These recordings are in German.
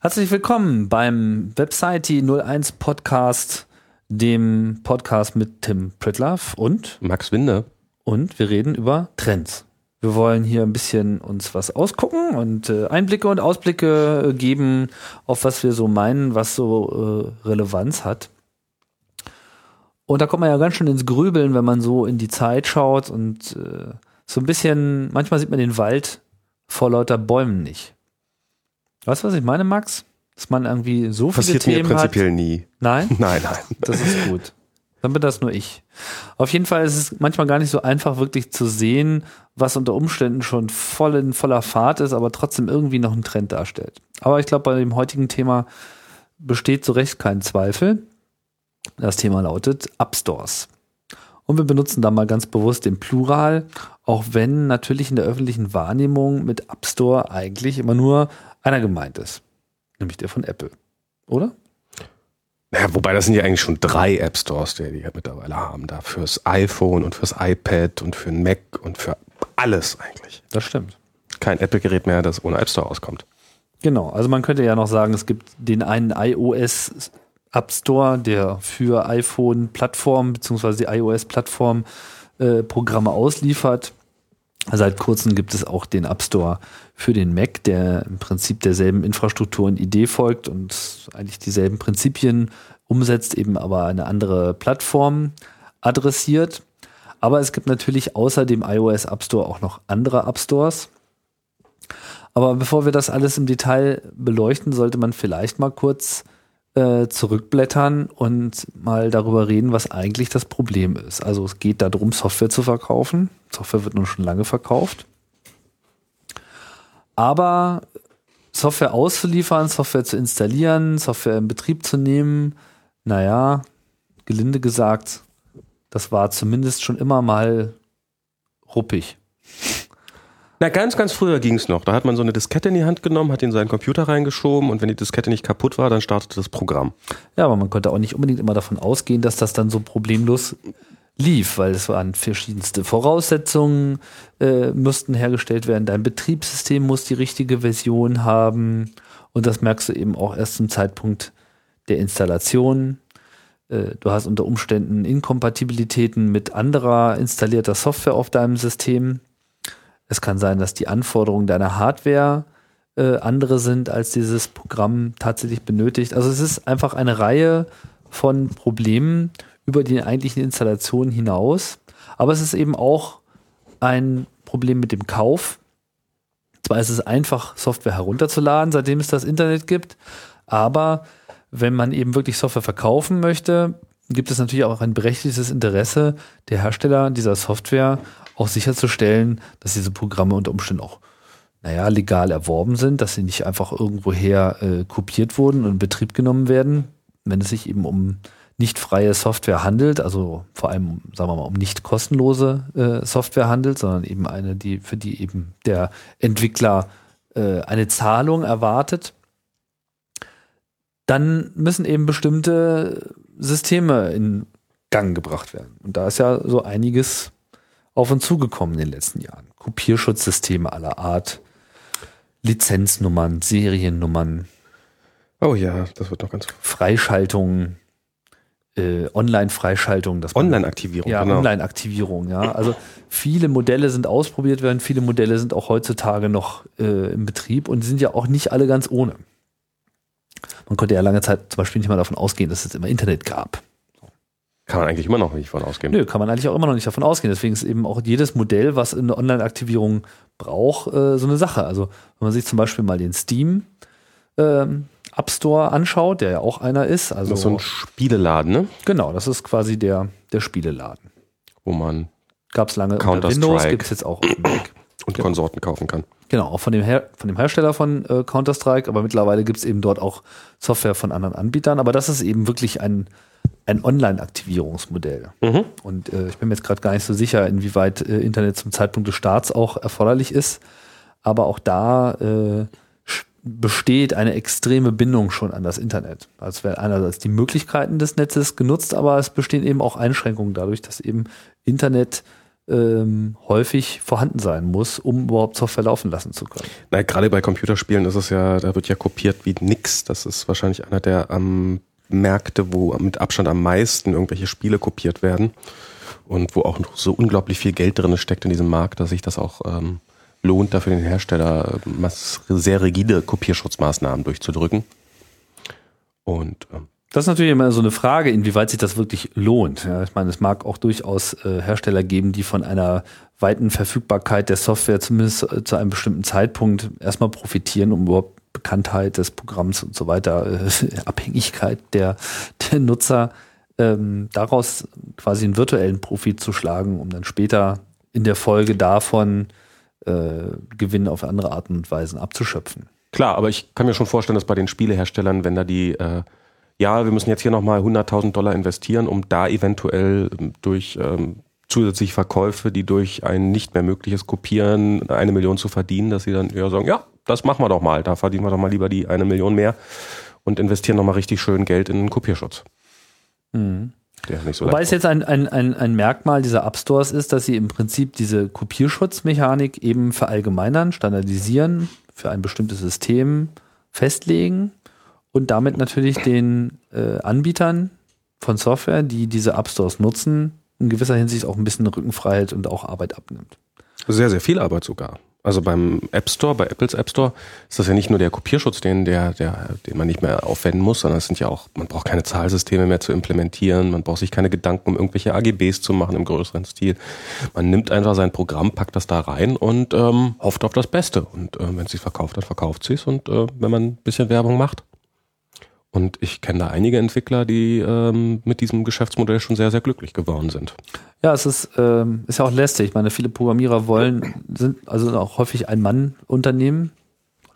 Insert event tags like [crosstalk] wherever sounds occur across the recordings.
Herzlich willkommen beim Website 01 Podcast, dem Podcast mit Tim Pritlove und Max Winde. Und wir reden über Trends. Wir wollen hier ein bisschen uns was ausgucken und äh, Einblicke und Ausblicke geben, auf was wir so meinen, was so äh, Relevanz hat. Und da kommt man ja ganz schön ins Grübeln, wenn man so in die Zeit schaut und äh, so ein bisschen, manchmal sieht man den Wald vor lauter Bäumen nicht. Weißt du, was ich meine, Max? Dass man irgendwie so viele Passiert Themen mir prinzipiell hat. nie. Nein? [laughs] Nein, nein. Das ist gut. Dann bin das nur ich. Auf jeden Fall ist es manchmal gar nicht so einfach, wirklich zu sehen, was unter Umständen schon voll in voller Fahrt ist, aber trotzdem irgendwie noch einen Trend darstellt. Aber ich glaube, bei dem heutigen Thema besteht zu Recht kein Zweifel. Das Thema lautet App Stores. Und wir benutzen da mal ganz bewusst den Plural, auch wenn natürlich in der öffentlichen Wahrnehmung mit App Store eigentlich immer nur einer gemeint ist. Nämlich der von Apple. Oder? Naja, wobei das sind ja eigentlich schon drei App Stores, die die mittlerweile haben. Da fürs iPhone und fürs iPad und für den Mac und für alles eigentlich. Das stimmt. Kein Apple-Gerät mehr, das ohne App Store auskommt. Genau, also man könnte ja noch sagen, es gibt den einen iOS App Store, der für iPhone-Plattform bzw. iOS-Plattform äh, Programme ausliefert. Seit kurzem gibt es auch den App Store für den Mac, der im Prinzip derselben Infrastruktur und Idee folgt und eigentlich dieselben Prinzipien umsetzt, eben aber eine andere Plattform adressiert. Aber es gibt natürlich außer dem iOS App Store auch noch andere App Stores. Aber bevor wir das alles im Detail beleuchten, sollte man vielleicht mal kurz äh, zurückblättern und mal darüber reden, was eigentlich das Problem ist. Also es geht darum, Software zu verkaufen. Software wird nun schon lange verkauft. Aber Software auszuliefern, Software zu installieren, Software in Betrieb zu nehmen, naja, gelinde gesagt, das war zumindest schon immer mal ruppig. Na, ganz, ganz früher ging es noch. Da hat man so eine Diskette in die Hand genommen, hat in seinen Computer reingeschoben und wenn die Diskette nicht kaputt war, dann startete das Programm. Ja, aber man konnte auch nicht unbedingt immer davon ausgehen, dass das dann so problemlos lief, weil es waren verschiedenste Voraussetzungen, äh, mussten hergestellt werden. Dein Betriebssystem muss die richtige Version haben und das merkst du eben auch erst zum Zeitpunkt der Installation. Äh, du hast unter Umständen Inkompatibilitäten mit anderer installierter Software auf deinem System. Es kann sein, dass die Anforderungen deiner Hardware äh, andere sind, als dieses Programm tatsächlich benötigt. Also es ist einfach eine Reihe von Problemen über die eigentlichen Installationen hinaus. Aber es ist eben auch ein Problem mit dem Kauf. Zwar ist es einfach, Software herunterzuladen, seitdem es das Internet gibt, aber wenn man eben wirklich Software verkaufen möchte, gibt es natürlich auch ein berechtigtes Interesse der Hersteller dieser Software, auch sicherzustellen, dass diese Programme unter Umständen auch, naja, legal erworben sind, dass sie nicht einfach irgendwoher äh, kopiert wurden und in Betrieb genommen werden, wenn es sich eben um nicht freie Software handelt, also vor allem, sagen wir mal, um nicht kostenlose äh, Software handelt, sondern eben eine, die, für die eben der Entwickler äh, eine Zahlung erwartet, dann müssen eben bestimmte Systeme in Gang gebracht werden. Und da ist ja so einiges auf uns zugekommen in den letzten Jahren. Kopierschutzsysteme aller Art, Lizenznummern, Seriennummern. Oh ja, das wird noch ganz. Freischaltungen, äh, Online-Freischaltung. Online-Aktivierung, ja, genau. Online-Aktivierung, ja. Also viele Modelle sind ausprobiert worden, viele Modelle sind auch heutzutage noch äh, im Betrieb und sind ja auch nicht alle ganz ohne. Man konnte ja lange Zeit zum Beispiel nicht mal davon ausgehen, dass es immer Internet gab. Kann man eigentlich immer noch nicht davon ausgehen. Nö, kann man eigentlich auch immer noch nicht davon ausgehen. Deswegen ist eben auch jedes Modell, was eine Online-Aktivierung braucht, äh, so eine Sache. Also wenn man sich zum Beispiel mal den Steam ähm, App Store anschaut, der ja auch einer ist. Also das ist so ein Spieleladen, ne? Genau, das ist quasi der, der Spieleladen. Wo man Gab es lange unter Windows, gibt es jetzt auch auf dem Mac. [clears throat] Und genau. Konsorten kaufen kann. Genau, auch von dem, Her von dem Hersteller von äh, Counter-Strike, aber mittlerweile gibt es eben dort auch Software von anderen Anbietern. Aber das ist eben wirklich ein, ein Online-Aktivierungsmodell. Mhm. Und äh, ich bin mir jetzt gerade gar nicht so sicher, inwieweit äh, Internet zum Zeitpunkt des Starts auch erforderlich ist. Aber auch da äh, besteht eine extreme Bindung schon an das Internet. Also werden einerseits die Möglichkeiten des Netzes genutzt, aber es bestehen eben auch Einschränkungen dadurch, dass eben Internet ähm, häufig vorhanden sein muss, um überhaupt Software laufen lassen zu können. Na, gerade bei Computerspielen ist es ja, da wird ja kopiert wie nix. Das ist wahrscheinlich einer der ähm, Märkte, wo mit Abstand am meisten irgendwelche Spiele kopiert werden und wo auch so unglaublich viel Geld drin steckt in diesem Markt, dass sich das auch ähm, lohnt, dafür den Hersteller sehr rigide Kopierschutzmaßnahmen durchzudrücken. Und ähm, das ist natürlich immer so eine Frage, inwieweit sich das wirklich lohnt. Ja, ich meine, es mag auch durchaus äh, Hersteller geben, die von einer weiten Verfügbarkeit der Software zumindest äh, zu einem bestimmten Zeitpunkt erstmal profitieren, um überhaupt Bekanntheit des Programms und so weiter, äh, [laughs] Abhängigkeit der, der Nutzer, ähm, daraus quasi einen virtuellen Profit zu schlagen, um dann später in der Folge davon äh, Gewinn auf andere Arten und Weisen abzuschöpfen. Klar, aber ich kann mir schon vorstellen, dass bei den Spieleherstellern, wenn da die äh ja, wir müssen jetzt hier nochmal 100.000 Dollar investieren, um da eventuell ähm, durch ähm, zusätzliche Verkäufe, die durch ein nicht mehr mögliches Kopieren eine Million zu verdienen, dass sie dann eher sagen, ja, das machen wir doch mal, da verdienen wir doch mal lieber die eine Million mehr und investieren nochmal richtig schön Geld in den Kopierschutz. Mhm. So Wobei es jetzt ein, ein, ein, ein Merkmal dieser App Stores ist, dass sie im Prinzip diese Kopierschutzmechanik eben verallgemeinern, standardisieren, für ein bestimmtes System festlegen und damit natürlich den äh, Anbietern von Software, die diese App Stores nutzen, in gewisser Hinsicht auch ein bisschen Rückenfreiheit und auch Arbeit abnimmt. Sehr, sehr viel Arbeit sogar. Also beim App Store, bei Apples App Store, ist das ja nicht nur der Kopierschutz, den, der, der, den man nicht mehr aufwenden muss, sondern es sind ja auch, man braucht keine Zahlsysteme mehr zu implementieren, man braucht sich keine Gedanken um irgendwelche AGBs zu machen im größeren Stil. Man nimmt einfach sein Programm, packt das da rein und ähm, hofft auf das Beste. Und äh, wenn es sich verkauft, dann verkauft sie es. Und äh, wenn man ein bisschen Werbung macht, und ich kenne da einige Entwickler, die ähm, mit diesem Geschäftsmodell schon sehr, sehr glücklich geworden sind. Ja, es ist, ähm, ist ja auch lästig. Ich meine, viele Programmierer wollen, sind also auch häufig ein Mann-Unternehmen.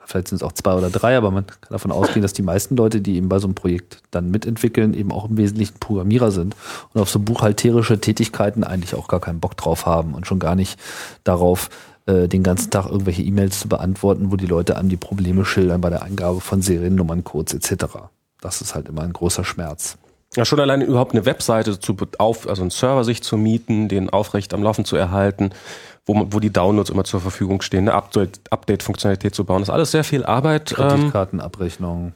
Vielleicht sind es auch zwei oder drei, aber man kann davon ausgehen, dass die meisten Leute, die eben bei so einem Projekt dann mitentwickeln, eben auch im Wesentlichen Programmierer sind und auf so buchhalterische Tätigkeiten eigentlich auch gar keinen Bock drauf haben und schon gar nicht darauf, äh, den ganzen Tag irgendwelche E-Mails zu beantworten, wo die Leute einem die Probleme schildern bei der Eingabe von Seriennummerncodes etc das ist halt immer ein großer Schmerz. Ja, schon allein überhaupt eine Webseite zu auf, also einen Server sich zu mieten, den aufrecht am Laufen zu erhalten, wo, wo die Downloads immer zur Verfügung stehen, eine Update-Funktionalität zu bauen, das ist alles sehr viel Arbeit. Ähm, Kreditkartenabrechnung.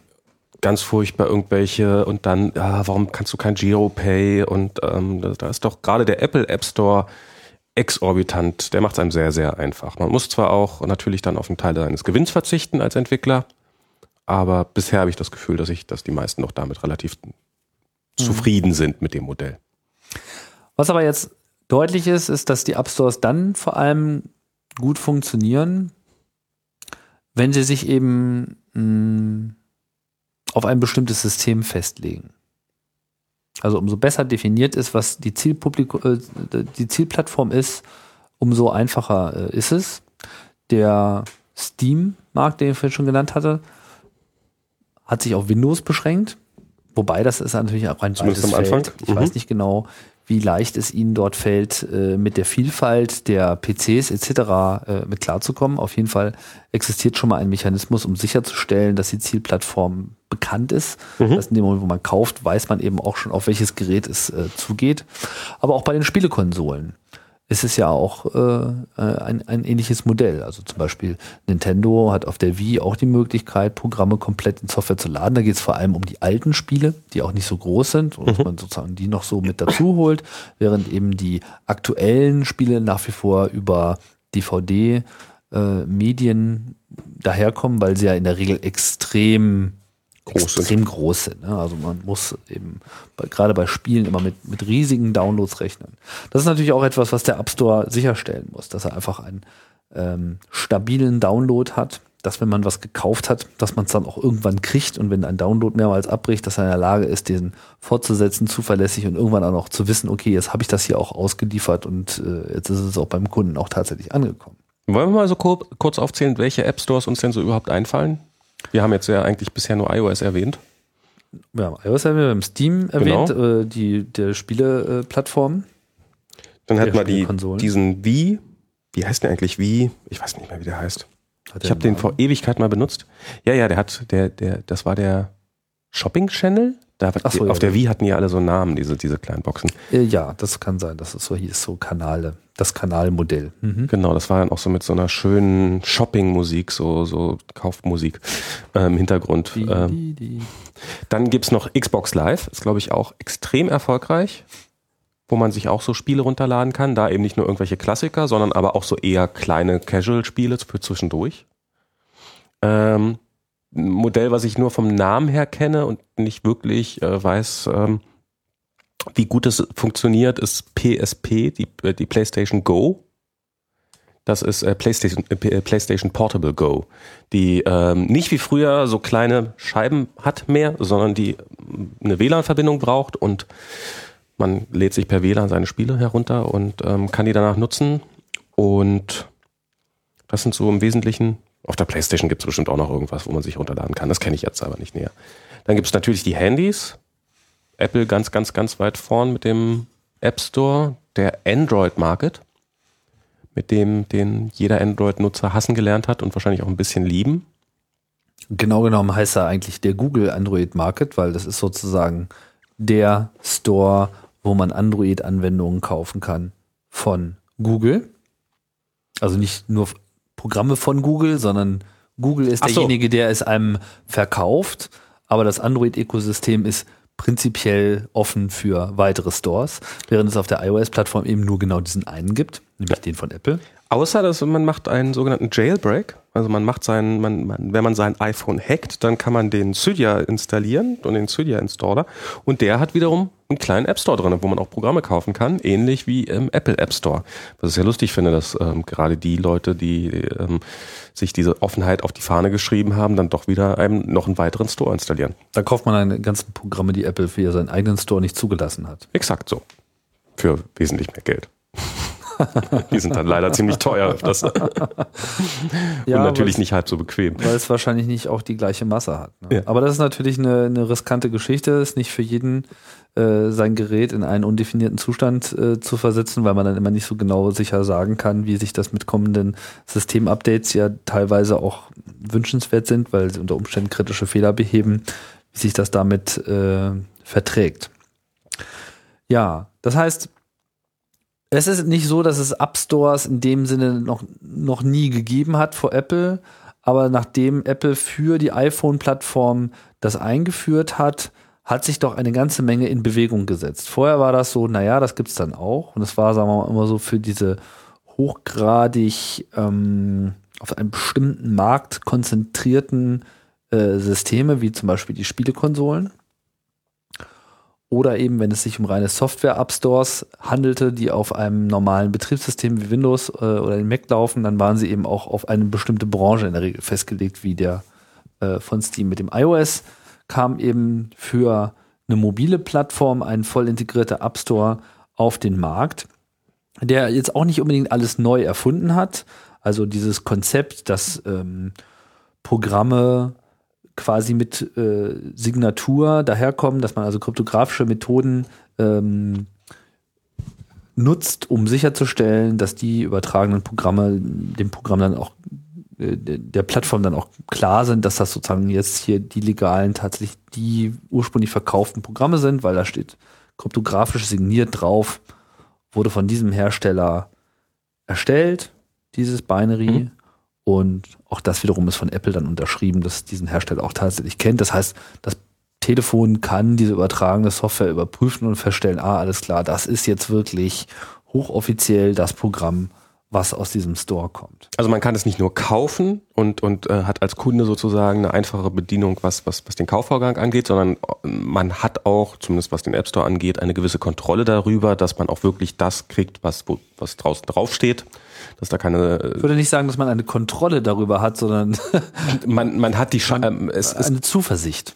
ganz furchtbar irgendwelche und dann, ja, warum kannst du kein Giropay und ähm, da ist doch gerade der Apple App Store exorbitant, der macht es einem sehr, sehr einfach. Man muss zwar auch natürlich dann auf einen Teil seines Gewinns verzichten als Entwickler, aber bisher habe ich das Gefühl, dass ich, dass die meisten noch damit relativ mhm. zufrieden sind mit dem Modell. Was aber jetzt deutlich ist, ist, dass die App Stores dann vor allem gut funktionieren, wenn sie sich eben mh, mm, auf ein bestimmtes System festlegen. Also umso besser definiert ist, was die, äh, die Zielplattform ist, umso einfacher äh, ist es. Der Steam-Markt, den ich vorhin schon genannt hatte, hat sich auf Windows beschränkt. Wobei das ist natürlich auch ein Zumindest am Anfang. Ich mhm. weiß nicht genau, wie leicht es ihnen dort fällt, äh, mit der Vielfalt der PCs etc. Äh, mit klarzukommen. Auf jeden Fall existiert schon mal ein Mechanismus, um sicherzustellen, dass die Zielplattform bekannt ist. Mhm. Dass in dem Moment, wo man kauft, weiß man eben auch schon, auf welches Gerät es äh, zugeht. Aber auch bei den Spielekonsolen ist es ja auch äh, ein, ein ähnliches Modell. Also zum Beispiel Nintendo hat auf der Wii auch die Möglichkeit, Programme komplett in Software zu laden. Da geht es vor allem um die alten Spiele, die auch nicht so groß sind und mhm. man sozusagen die noch so mit dazu holt, während eben die aktuellen Spiele nach wie vor über DVD äh, Medien daherkommen, weil sie ja in der Regel extrem groß extrem sind. groß sind. Ne? Also man muss eben bei, gerade bei Spielen immer mit, mit riesigen Downloads rechnen. Das ist natürlich auch etwas, was der App Store sicherstellen muss, dass er einfach einen ähm, stabilen Download hat, dass wenn man was gekauft hat, dass man es dann auch irgendwann kriegt und wenn ein Download mehrmals abbricht, dass er in der Lage ist, den fortzusetzen, zuverlässig und irgendwann auch noch zu wissen, okay, jetzt habe ich das hier auch ausgeliefert und äh, jetzt ist es auch beim Kunden auch tatsächlich angekommen. Wollen wir mal so kurz aufzählen, welche App Stores uns denn so überhaupt einfallen? Wir haben jetzt ja eigentlich bisher nur iOS erwähnt. Wir haben iOS erwähnt, wir haben Steam erwähnt, genau. äh, die, der Spieleplattform. Dann hat man die, diesen Wii, wie heißt der eigentlich Wii? Ich weiß nicht mehr, wie der heißt. ich habe den vor Ewigkeit mal benutzt. Ja, ja, der hat, der, der, das war der Shopping Channel. Da, so, auf ja, der Wii hatten ja alle so Namen, diese, diese kleinen Boxen. Äh, ja, das kann sein, dass es so hieß, so Kanale, das Kanalmodell. Mhm. Genau, das war dann auch so mit so einer schönen Shopping-Musik, so, so Kaufmusik äh, im Hintergrund. Die, ähm, die, die. Dann gibt's noch Xbox Live, ist glaube ich auch extrem erfolgreich, wo man sich auch so Spiele runterladen kann. Da eben nicht nur irgendwelche Klassiker, sondern aber auch so eher kleine Casual-Spiele für zwischendurch. Ähm, Modell, was ich nur vom Namen her kenne und nicht wirklich äh, weiß, ähm, wie gut es funktioniert, ist PSP, die, äh, die PlayStation Go. Das ist äh, PlayStation, äh, PlayStation Portable Go, die ähm, nicht wie früher so kleine Scheiben hat mehr, sondern die ähm, eine WLAN-Verbindung braucht und man lädt sich per WLAN seine Spiele herunter und ähm, kann die danach nutzen. Und das sind so im Wesentlichen auf der Playstation gibt es bestimmt auch noch irgendwas, wo man sich runterladen kann. Das kenne ich jetzt aber nicht näher. Dann gibt es natürlich die Handys. Apple ganz, ganz, ganz weit vorn mit dem App Store, der Android Market, mit dem den jeder Android-Nutzer hassen gelernt hat und wahrscheinlich auch ein bisschen lieben. Genau genommen heißt er eigentlich der Google Android Market, weil das ist sozusagen der Store, wo man Android-Anwendungen kaufen kann von Google. Also nicht nur Programme von Google, sondern Google ist so. derjenige, der es einem verkauft, aber das Android-Ökosystem ist prinzipiell offen für weitere Stores, während es auf der iOS-Plattform eben nur genau diesen einen gibt, nämlich den von Apple. Außer dass man macht einen sogenannten Jailbreak. Also man macht seinen, man, man, wenn man sein iPhone hackt, dann kann man den Cydia installieren und den Cydia Installer. Und der hat wiederum einen kleinen App Store drin, wo man auch Programme kaufen kann, ähnlich wie im Apple App Store. Was ich sehr lustig finde, dass ähm, gerade die Leute, die ähm, sich diese Offenheit auf die Fahne geschrieben haben, dann doch wieder einem noch einen weiteren Store installieren. Da kauft man eine ganzen Programme, die Apple für seinen eigenen Store nicht zugelassen hat. Exakt so. Für wesentlich mehr Geld. Die sind dann leider ziemlich teuer. Das [laughs] ja, Und natürlich nicht halb so bequem. Weil es wahrscheinlich nicht auch die gleiche Masse hat. Ne? Ja. Aber das ist natürlich eine, eine riskante Geschichte. Ist nicht für jeden äh, sein Gerät in einen undefinierten Zustand äh, zu versetzen, weil man dann immer nicht so genau sicher sagen kann, wie sich das mit kommenden Systemupdates ja teilweise auch wünschenswert sind, weil sie unter Umständen kritische Fehler beheben, wie sich das damit äh, verträgt. Ja, das heißt, es ist nicht so, dass es App Stores in dem Sinne noch, noch nie gegeben hat vor Apple, aber nachdem Apple für die iPhone-Plattform das eingeführt hat, hat sich doch eine ganze Menge in Bewegung gesetzt. Vorher war das so, naja, das gibt's dann auch. Und es war, sagen wir mal, immer so für diese hochgradig ähm, auf einen bestimmten Markt konzentrierten äh, Systeme, wie zum Beispiel die Spielekonsolen oder eben, wenn es sich um reine Software-App-Stores handelte, die auf einem normalen Betriebssystem wie Windows äh, oder den Mac laufen, dann waren sie eben auch auf eine bestimmte Branche in der Regel festgelegt, wie der äh, von Steam. Mit dem iOS kam eben für eine mobile Plattform ein voll integrierter App Store auf den Markt, der jetzt auch nicht unbedingt alles neu erfunden hat. Also dieses Konzept, dass ähm, Programme quasi mit äh, Signatur daherkommen, dass man also kryptografische Methoden ähm, nutzt, um sicherzustellen, dass die übertragenen Programme dem Programm dann auch äh, der Plattform dann auch klar sind, dass das sozusagen jetzt hier die legalen tatsächlich die ursprünglich verkauften Programme sind, weil da steht kryptografisch signiert drauf, wurde von diesem Hersteller erstellt, dieses Binary. Mhm. Und auch das wiederum ist von Apple dann unterschrieben, dass diesen Hersteller auch tatsächlich kennt. Das heißt, das Telefon kann diese übertragene Software überprüfen und feststellen, ah, alles klar, das ist jetzt wirklich hochoffiziell das Programm, was aus diesem Store kommt. Also man kann es nicht nur kaufen und, und äh, hat als Kunde sozusagen eine einfache Bedienung, was, was, was den Kaufvorgang angeht, sondern äh, man hat auch, zumindest was den App Store angeht, eine gewisse Kontrolle darüber, dass man auch wirklich das kriegt, was, wo, was draußen draufsteht dass da keine. Ich würde nicht sagen, dass man eine Kontrolle darüber hat, sondern [laughs] man, man hat die man, ähm, es eine ist, Zuversicht.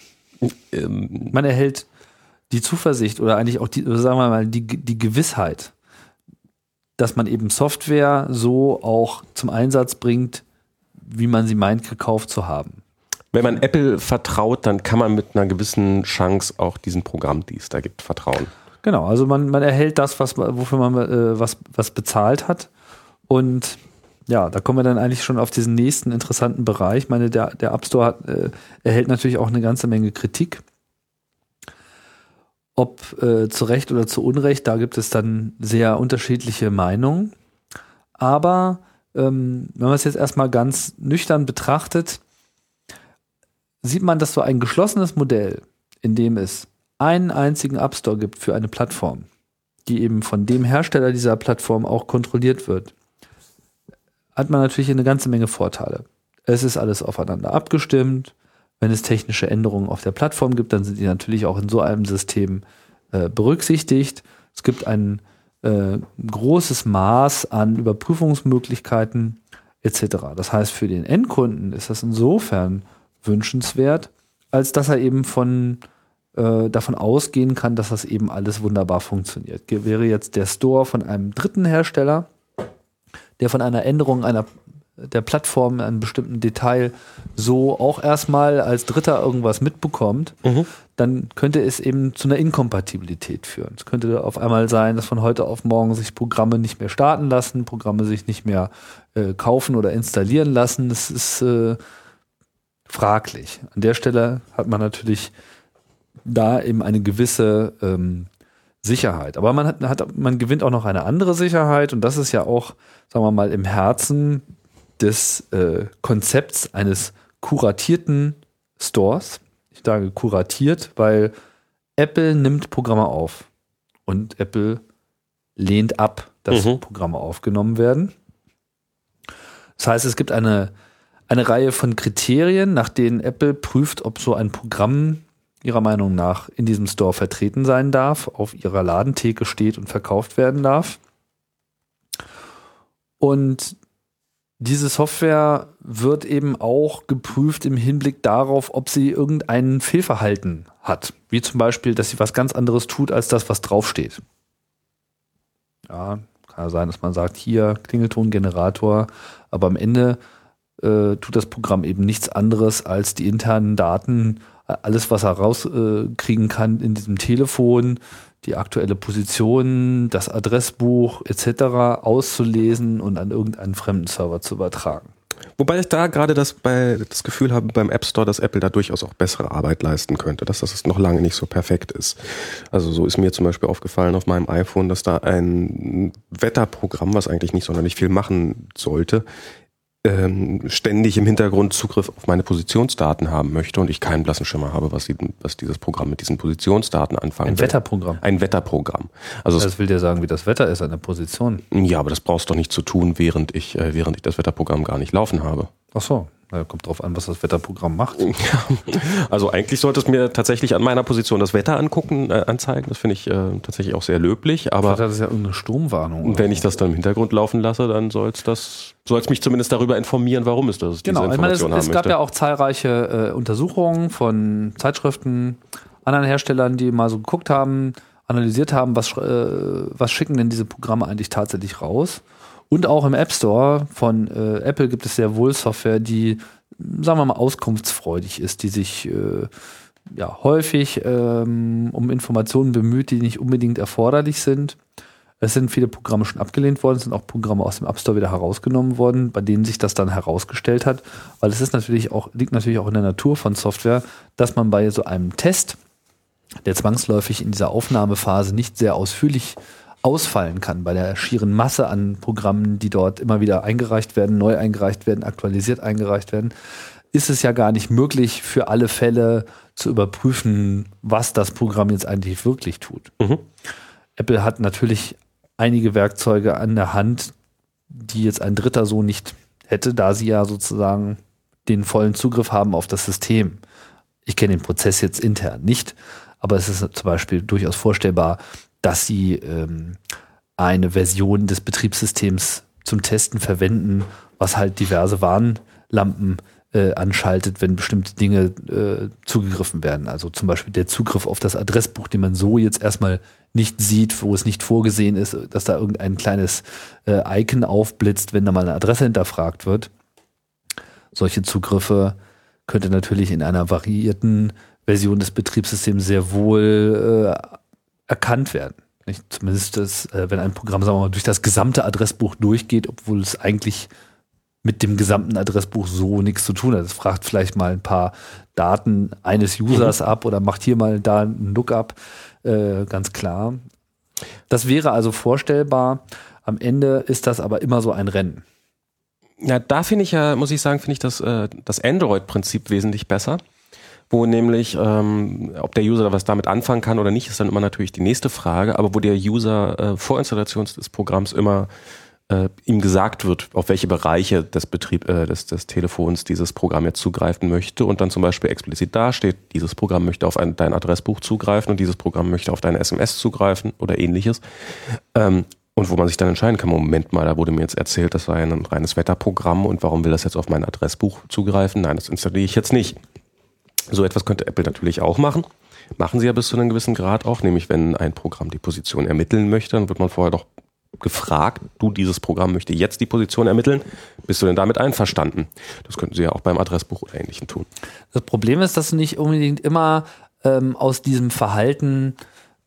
Ähm, man erhält die Zuversicht oder eigentlich auch die, sagen wir mal, die, die Gewissheit, dass man eben Software so auch zum Einsatz bringt, wie man sie meint, gekauft zu haben. Wenn man Apple vertraut, dann kann man mit einer gewissen Chance auch diesen Programm, die es da gibt, vertrauen. Genau, also man, man erhält das, was, wofür man äh, was, was bezahlt hat. Und ja, da kommen wir dann eigentlich schon auf diesen nächsten interessanten Bereich. Ich meine, der, der App Store hat, äh, erhält natürlich auch eine ganze Menge Kritik. Ob äh, zu Recht oder zu Unrecht, da gibt es dann sehr unterschiedliche Meinungen. Aber ähm, wenn man es jetzt erstmal ganz nüchtern betrachtet, sieht man, dass so ein geschlossenes Modell, in dem es einen einzigen App Store gibt für eine Plattform, die eben von dem Hersteller dieser Plattform auch kontrolliert wird, hat man natürlich eine ganze Menge Vorteile. Es ist alles aufeinander abgestimmt. Wenn es technische Änderungen auf der Plattform gibt, dann sind die natürlich auch in so einem System äh, berücksichtigt. Es gibt ein äh, großes Maß an Überprüfungsmöglichkeiten etc. Das heißt, für den Endkunden ist das insofern wünschenswert, als dass er eben von äh, davon ausgehen kann, dass das eben alles wunderbar funktioniert. Wäre jetzt der Store von einem dritten Hersteller, der von einer Änderung einer der Plattform in einem bestimmten Detail so auch erstmal als Dritter irgendwas mitbekommt, mhm. dann könnte es eben zu einer Inkompatibilität führen. Es könnte auf einmal sein, dass von heute auf morgen sich Programme nicht mehr starten lassen, Programme sich nicht mehr äh, kaufen oder installieren lassen. Das ist äh, fraglich. An der Stelle hat man natürlich da eben eine gewisse ähm, Sicherheit. Aber man hat, hat, man gewinnt auch noch eine andere Sicherheit und das ist ja auch, sagen wir mal, im Herzen des äh, Konzepts eines kuratierten Stores. Ich sage kuratiert, weil Apple nimmt Programme auf und Apple lehnt ab, dass mhm. Programme aufgenommen werden. Das heißt, es gibt eine, eine Reihe von Kriterien, nach denen Apple prüft, ob so ein Programm ihrer Meinung nach in diesem Store vertreten sein darf, auf ihrer Ladentheke steht und verkauft werden darf. Und diese Software wird eben auch geprüft im Hinblick darauf, ob sie irgendein Fehlverhalten hat. Wie zum Beispiel, dass sie was ganz anderes tut als das, was draufsteht. Ja, kann ja sein, dass man sagt, hier Klingeltongenerator, aber am Ende äh, tut das Programm eben nichts anderes als die internen Daten alles, was er rauskriegen äh, kann in diesem Telefon, die aktuelle Position, das Adressbuch etc. auszulesen und an irgendeinen fremden Server zu übertragen. Wobei ich da gerade das, das Gefühl habe beim App Store, dass Apple da durchaus auch bessere Arbeit leisten könnte, dass das noch lange nicht so perfekt ist. Also so ist mir zum Beispiel aufgefallen auf meinem iPhone, dass da ein Wetterprogramm, was eigentlich nicht sonderlich viel machen sollte, ähm, ständig im Hintergrund Zugriff auf meine Positionsdaten haben möchte und ich keinen blassen Schimmer habe, was, die, was dieses Programm mit diesen Positionsdaten anfangen Ein will. Wetterprogramm. Ein Wetterprogramm. Also das will dir sagen, wie das Wetter ist an der Position. Ja, aber das brauchst du doch nicht zu tun, während ich, äh, während ich das Wetterprogramm gar nicht laufen habe. Ach so. Ja, kommt drauf an, was das Wetterprogramm macht. [laughs] Ja. Also eigentlich sollte es mir tatsächlich an meiner Position das Wetter angucken, äh, anzeigen. Das finde ich äh, tatsächlich auch sehr löblich. Aber das ist ja irgendeine Sturmwarnung. Wenn ich das dann im Hintergrund laufen lasse, dann soll es das, soll es mich zumindest darüber informieren, warum es das genau. diese Information ich meine, es, es gab ja auch zahlreiche äh, Untersuchungen von Zeitschriften, anderen Herstellern, die mal so geguckt haben, analysiert haben, was, äh, was schicken denn diese Programme eigentlich tatsächlich raus. Und auch im App Store von äh, Apple gibt es sehr wohl Software, die, sagen wir mal, auskunftsfreudig ist, die sich äh, ja, häufig ähm, um Informationen bemüht, die nicht unbedingt erforderlich sind. Es sind viele Programme schon abgelehnt worden, es sind auch Programme aus dem App Store wieder herausgenommen worden, bei denen sich das dann herausgestellt hat, weil es ist natürlich auch, liegt natürlich auch in der Natur von Software, dass man bei so einem Test, der zwangsläufig in dieser Aufnahmephase nicht sehr ausführlich ausfallen kann bei der schieren Masse an Programmen, die dort immer wieder eingereicht werden, neu eingereicht werden, aktualisiert eingereicht werden, ist es ja gar nicht möglich, für alle Fälle zu überprüfen, was das Programm jetzt eigentlich wirklich tut. Mhm. Apple hat natürlich einige Werkzeuge an der Hand, die jetzt ein Dritter so nicht hätte, da sie ja sozusagen den vollen Zugriff haben auf das System. Ich kenne den Prozess jetzt intern nicht, aber es ist zum Beispiel durchaus vorstellbar, dass sie ähm, eine Version des Betriebssystems zum Testen verwenden, was halt diverse Warnlampen äh, anschaltet, wenn bestimmte Dinge äh, zugegriffen werden. Also zum Beispiel der Zugriff auf das Adressbuch, den man so jetzt erstmal nicht sieht, wo es nicht vorgesehen ist, dass da irgendein kleines äh, Icon aufblitzt, wenn da mal eine Adresse hinterfragt wird. Solche Zugriffe könnte natürlich in einer variierten Version des Betriebssystems sehr wohl äh, erkannt werden. Nicht? Zumindest, das, äh, wenn ein Programm sagen wir mal, durch das gesamte Adressbuch durchgeht, obwohl es eigentlich mit dem gesamten Adressbuch so nichts zu tun hat. Es fragt vielleicht mal ein paar Daten eines Users mhm. ab oder macht hier mal da ein Lookup, äh, ganz klar. Das wäre also vorstellbar. Am Ende ist das aber immer so ein Rennen. Ja, da finde ich ja, muss ich sagen, finde ich das, äh, das Android-Prinzip wesentlich besser. Wo nämlich, ähm, ob der User was damit anfangen kann oder nicht, ist dann immer natürlich die nächste Frage, aber wo der User äh, vor Installation des Programms immer äh, ihm gesagt wird, auf welche Bereiche des, Betrieb, äh, des, des Telefons dieses Programm jetzt zugreifen möchte und dann zum Beispiel explizit dasteht, dieses Programm möchte auf ein, dein Adressbuch zugreifen und dieses Programm möchte auf deine SMS zugreifen oder ähnliches. Ähm, und wo man sich dann entscheiden kann, Moment mal, da wurde mir jetzt erzählt, das sei ein reines Wetterprogramm und warum will das jetzt auf mein Adressbuch zugreifen? Nein, das installiere ich jetzt nicht. So etwas könnte Apple natürlich auch machen. Machen sie ja bis zu einem gewissen Grad auch, nämlich wenn ein Programm die Position ermitteln möchte, dann wird man vorher doch gefragt, du, dieses Programm möchte jetzt die Position ermitteln. Bist du denn damit einverstanden? Das könnten sie ja auch beim Adressbuch oder Ähnlichem tun. Das Problem ist, dass du nicht unbedingt immer ähm, aus diesem Verhalten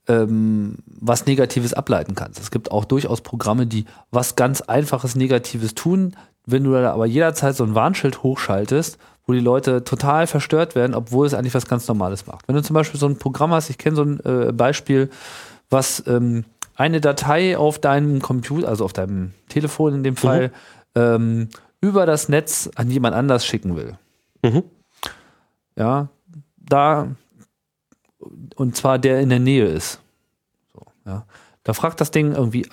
ähm, was Negatives ableiten kannst. Es gibt auch durchaus Programme, die was ganz Einfaches Negatives tun. Wenn du da aber jederzeit so ein Warnschild hochschaltest, wo die Leute total verstört werden, obwohl es eigentlich was ganz Normales macht. Wenn du zum Beispiel so ein Programm hast, ich kenne so ein äh, Beispiel, was ähm, eine Datei auf deinem Computer, also auf deinem Telefon in dem mhm. Fall, mhm. ähm, über das Netz an jemand anders schicken will. Mhm. Ja, da und zwar der in der Nähe ist. So, ja. Da fragt das Ding irgendwie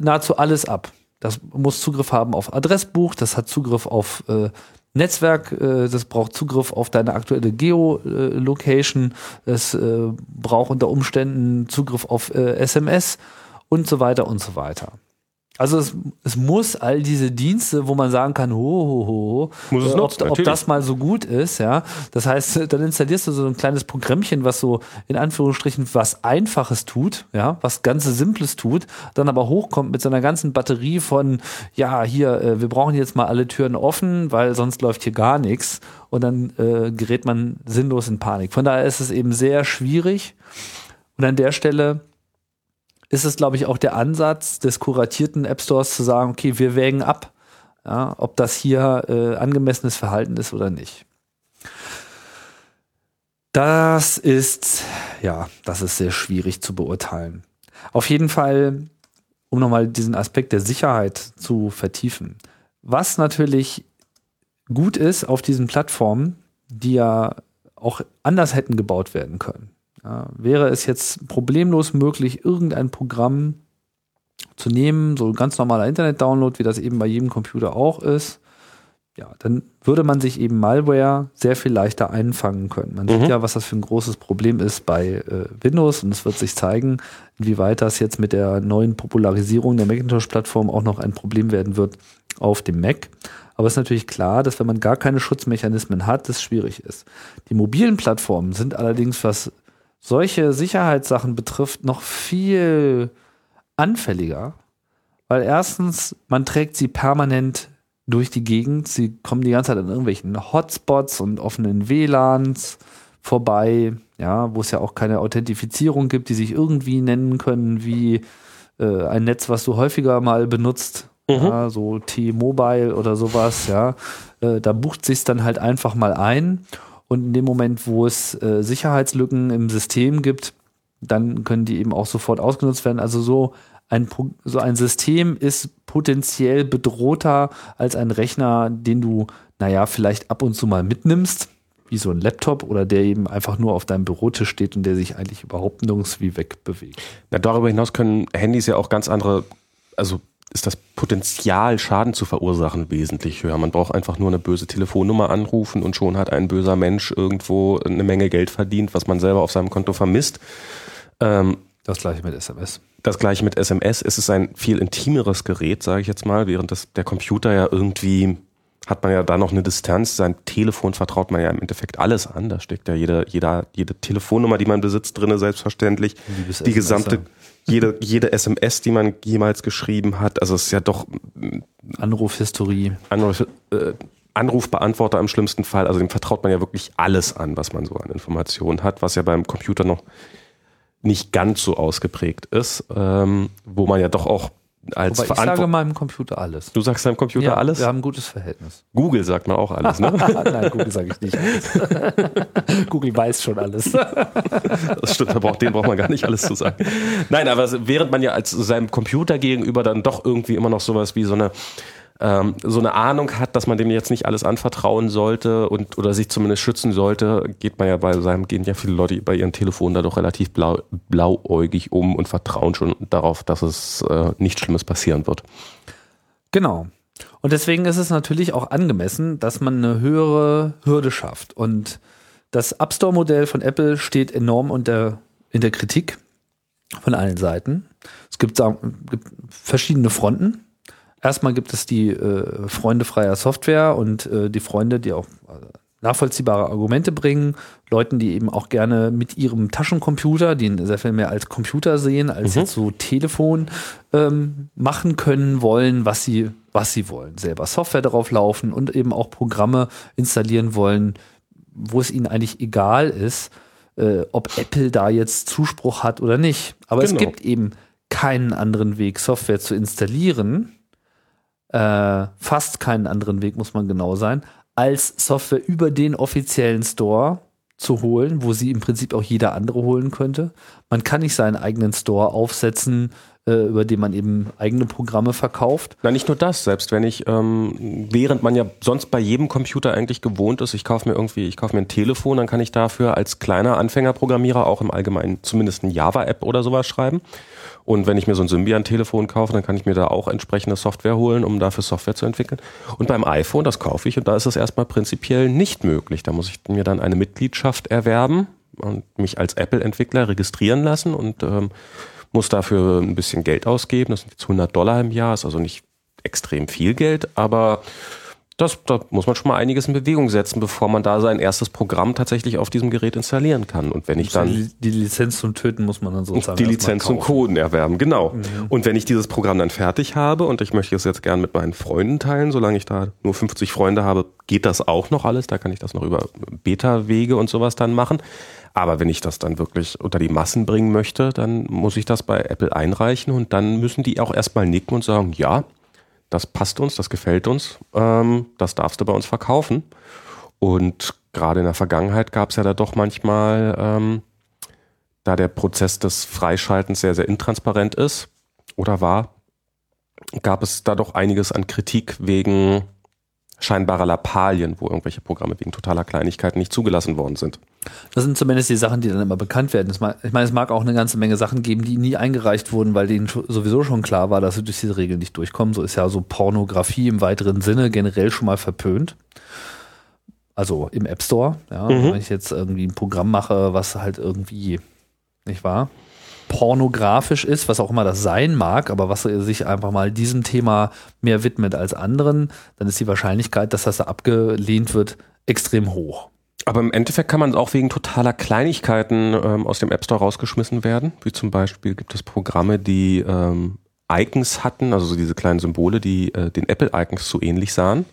nahezu alles ab. Das muss Zugriff haben auf Adressbuch, das hat Zugriff auf äh, Netzwerk, äh, das braucht Zugriff auf deine aktuelle Geolocation, es äh, braucht unter Umständen Zugriff auf SMS äh, und so weiter und so weiter. Also es, es muss all diese Dienste, wo man sagen kann, ho, ho, ho, muss es äh, nutzen, ob, ob das mal so gut ist, ja. Das heißt, dann installierst du so ein kleines Programmchen, was so in Anführungsstrichen was Einfaches tut, ja, was ganz Simples tut, dann aber hochkommt mit so einer ganzen Batterie von, ja, hier, äh, wir brauchen jetzt mal alle Türen offen, weil sonst läuft hier gar nichts und dann äh, gerät man sinnlos in Panik. Von daher ist es eben sehr schwierig. Und an der Stelle ist es, glaube ich, auch der Ansatz des kuratierten App Stores zu sagen, okay, wir wägen ab, ja, ob das hier äh, angemessenes Verhalten ist oder nicht. Das ist, ja, das ist sehr schwierig zu beurteilen. Auf jeden Fall, um nochmal diesen Aspekt der Sicherheit zu vertiefen. Was natürlich gut ist auf diesen Plattformen, die ja auch anders hätten gebaut werden können. Ja, wäre es jetzt problemlos möglich, irgendein Programm zu nehmen, so ein ganz normaler Internet-Download, wie das eben bei jedem Computer auch ist, ja, dann würde man sich eben Malware sehr viel leichter einfangen können. Man mhm. sieht ja, was das für ein großes Problem ist bei äh, Windows und es wird sich zeigen, inwieweit das jetzt mit der neuen Popularisierung der Macintosh-Plattform auch noch ein Problem werden wird auf dem Mac. Aber es ist natürlich klar, dass wenn man gar keine Schutzmechanismen hat, das schwierig ist. Die mobilen Plattformen sind allerdings, was solche Sicherheitssachen betrifft, noch viel anfälliger, weil erstens, man trägt sie permanent durch die Gegend. Sie kommen die ganze Zeit an irgendwelchen Hotspots und offenen WLANs vorbei, ja, wo es ja auch keine Authentifizierung gibt, die sich irgendwie nennen können wie äh, ein Netz, was du häufiger mal benutzt, mhm. ja, so T-Mobile oder sowas, ja. Äh, da bucht sich dann halt einfach mal ein und in dem Moment, wo es äh, Sicherheitslücken im System gibt, dann können die eben auch sofort ausgenutzt werden. Also so ein, so ein System ist potenziell bedrohter als ein Rechner, den du, naja, vielleicht ab und zu mal mitnimmst, wie so ein Laptop oder der eben einfach nur auf deinem Bürotisch steht und der sich eigentlich überhaupt nirgends wie wegbewegt. Na, darüber hinaus können Handys ja auch ganz andere, also ist das Potenzial, Schaden zu verursachen, wesentlich höher. Man braucht einfach nur eine böse Telefonnummer anrufen und schon hat ein böser Mensch irgendwo eine Menge Geld verdient, was man selber auf seinem Konto vermisst. Ähm, das gleiche mit SMS. Das gleiche mit SMS. Es ist ein viel intimeres Gerät, sage ich jetzt mal, während das, der Computer ja irgendwie hat man ja da noch eine Distanz. Sein Telefon vertraut man ja im Endeffekt alles an. Da steckt ja jede, jeder, jede Telefonnummer, die man besitzt, drinne selbstverständlich. Die gesamte, jede, jede SMS, die man jemals geschrieben hat. Also es ist ja doch Anrufhistorie. Anruf, äh, Anrufbeantworter im schlimmsten Fall. Also dem vertraut man ja wirklich alles an, was man so an Informationen hat, was ja beim Computer noch nicht ganz so ausgeprägt ist, ähm, wo man ja doch auch als Wobei ich sage meinem Computer alles. Du sagst deinem Computer ja, alles? Wir haben ein gutes Verhältnis. Google sagt man auch alles, ne? [laughs] Nein, Google sage ich nicht alles. [laughs] Google weiß schon alles. [laughs] das stimmt, da braucht, den braucht man gar nicht alles zu sagen. Nein, aber während man ja als seinem Computer gegenüber dann doch irgendwie immer noch sowas wie so eine ähm, so eine Ahnung hat, dass man dem jetzt nicht alles anvertrauen sollte und oder sich zumindest schützen sollte, geht man ja bei seinem, gehen ja viele Leute bei ihren Telefonen da doch relativ blau, blauäugig um und vertrauen schon darauf, dass es äh, nichts Schlimmes passieren wird. Genau. Und deswegen ist es natürlich auch angemessen, dass man eine höhere Hürde schafft. Und das App Store-Modell von Apple steht enorm unter, in der Kritik von allen Seiten. Es gibt, gibt verschiedene Fronten. Erstmal gibt es die äh, Freunde freier Software und äh, die Freunde, die auch äh, nachvollziehbare Argumente bringen. Leuten, die eben auch gerne mit ihrem Taschencomputer, den sehr viel mehr als Computer sehen, als mhm. jetzt so Telefon, ähm, machen können wollen, was sie, was sie wollen. Selber Software darauf laufen und eben auch Programme installieren wollen, wo es ihnen eigentlich egal ist, äh, ob Apple da jetzt Zuspruch hat oder nicht. Aber genau. es gibt eben keinen anderen Weg, Software zu installieren, äh, fast keinen anderen Weg, muss man genau sein, als Software über den offiziellen Store zu holen, wo sie im Prinzip auch jeder andere holen könnte. Man kann nicht seinen eigenen Store aufsetzen, äh, über den man eben eigene Programme verkauft. Na, nicht nur das, selbst wenn ich, ähm, während man ja sonst bei jedem Computer eigentlich gewohnt ist, ich kaufe mir irgendwie, ich kaufe mir ein Telefon, dann kann ich dafür als kleiner Anfängerprogrammierer auch im Allgemeinen zumindest ein Java-App oder sowas schreiben. Und wenn ich mir so ein Symbian-Telefon kaufe, dann kann ich mir da auch entsprechende Software holen, um dafür Software zu entwickeln. Und beim iPhone, das kaufe ich und da ist es erstmal prinzipiell nicht möglich. Da muss ich mir dann eine Mitgliedschaft erwerben und mich als Apple-Entwickler registrieren lassen und ähm, muss dafür ein bisschen Geld ausgeben. Das sind jetzt 100 Dollar im Jahr, ist also nicht extrem viel Geld, aber das, da muss man schon mal einiges in Bewegung setzen, bevor man da sein erstes Programm tatsächlich auf diesem Gerät installieren kann. Und wenn ich dann die, die Lizenz zum Töten muss man dann sozusagen die Lizenz zum Coden erwerben, genau. Mhm. Und wenn ich dieses Programm dann fertig habe und ich möchte es jetzt gern mit meinen Freunden teilen, solange ich da nur 50 Freunde habe, geht das auch noch alles. Da kann ich das noch über Beta-Wege und sowas dann machen. Aber wenn ich das dann wirklich unter die Massen bringen möchte, dann muss ich das bei Apple einreichen und dann müssen die auch erstmal nicken und sagen, ja, das passt uns, das gefällt uns, ähm, das darfst du bei uns verkaufen. Und gerade in der Vergangenheit gab es ja da doch manchmal, ähm, da der Prozess des Freischaltens sehr, sehr intransparent ist oder war, gab es da doch einiges an Kritik wegen scheinbarer Lappalien, wo irgendwelche Programme wegen totaler Kleinigkeiten nicht zugelassen worden sind. Das sind zumindest die Sachen, die dann immer bekannt werden. Ich meine, es mag auch eine ganze Menge Sachen geben, die nie eingereicht wurden, weil denen sowieso schon klar war, dass sie durch diese Regeln nicht durchkommen. So ist ja so Pornografie im weiteren Sinne generell schon mal verpönt. Also im App Store, ja, mhm. wenn ich jetzt irgendwie ein Programm mache, was halt irgendwie, nicht wahr? Pornografisch ist, was auch immer das sein mag, aber was sich einfach mal diesem Thema mehr widmet als anderen, dann ist die Wahrscheinlichkeit, dass das abgelehnt wird, extrem hoch. Aber im Endeffekt kann man auch wegen totaler Kleinigkeiten ähm, aus dem App Store rausgeschmissen werden. Wie zum Beispiel gibt es Programme, die ähm, Icons hatten, also so diese kleinen Symbole, die äh, den Apple-Icons zu ähnlich sahen.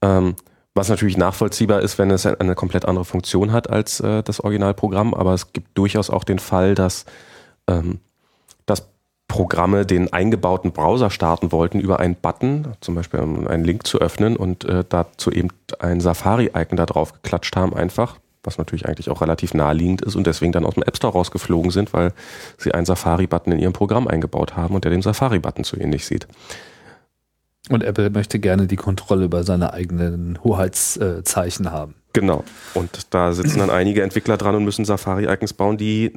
Ähm, was natürlich nachvollziehbar ist, wenn es eine komplett andere Funktion hat als äh, das Originalprogramm. Aber es gibt durchaus auch den Fall, dass ähm, dass Programme den eingebauten Browser starten wollten über einen Button, zum Beispiel um einen Link zu öffnen und äh, dazu eben ein Safari-Icon da drauf geklatscht haben einfach, was natürlich eigentlich auch relativ naheliegend ist und deswegen dann aus dem App Store rausgeflogen sind, weil sie einen Safari-Button in ihrem Programm eingebaut haben und der dem Safari-Button zu ähnlich sieht. Und Apple möchte gerne die Kontrolle über seine eigenen Hoheitszeichen haben. Genau. Und da sitzen dann einige Entwickler dran und müssen Safari-Icons bauen, die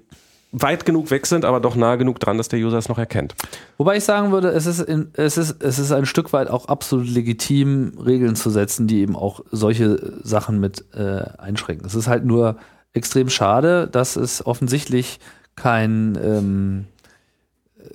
weit genug weg sind, aber doch nah genug dran, dass der User es noch erkennt. Wobei ich sagen würde, es ist, in, es ist, es ist ein Stück weit auch absolut legitim, Regeln zu setzen, die eben auch solche Sachen mit äh, einschränken. Es ist halt nur extrem schade, dass es offensichtlich kein, ähm, äh,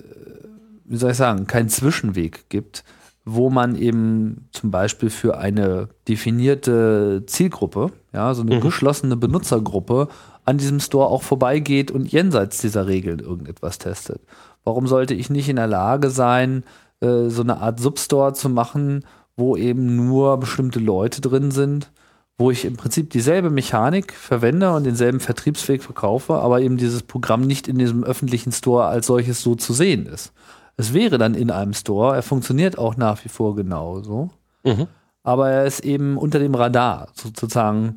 wie soll ich sagen, kein Zwischenweg gibt, wo man eben zum Beispiel für eine definierte Zielgruppe, ja, so eine mhm. geschlossene Benutzergruppe an diesem Store auch vorbeigeht und jenseits dieser Regeln irgendetwas testet. Warum sollte ich nicht in der Lage sein, äh, so eine Art Substore zu machen, wo eben nur bestimmte Leute drin sind, wo ich im Prinzip dieselbe Mechanik verwende und denselben Vertriebsweg verkaufe, aber eben dieses Programm nicht in diesem öffentlichen Store als solches so zu sehen ist. Es wäre dann in einem Store, er funktioniert auch nach wie vor genauso, mhm. aber er ist eben unter dem Radar, sozusagen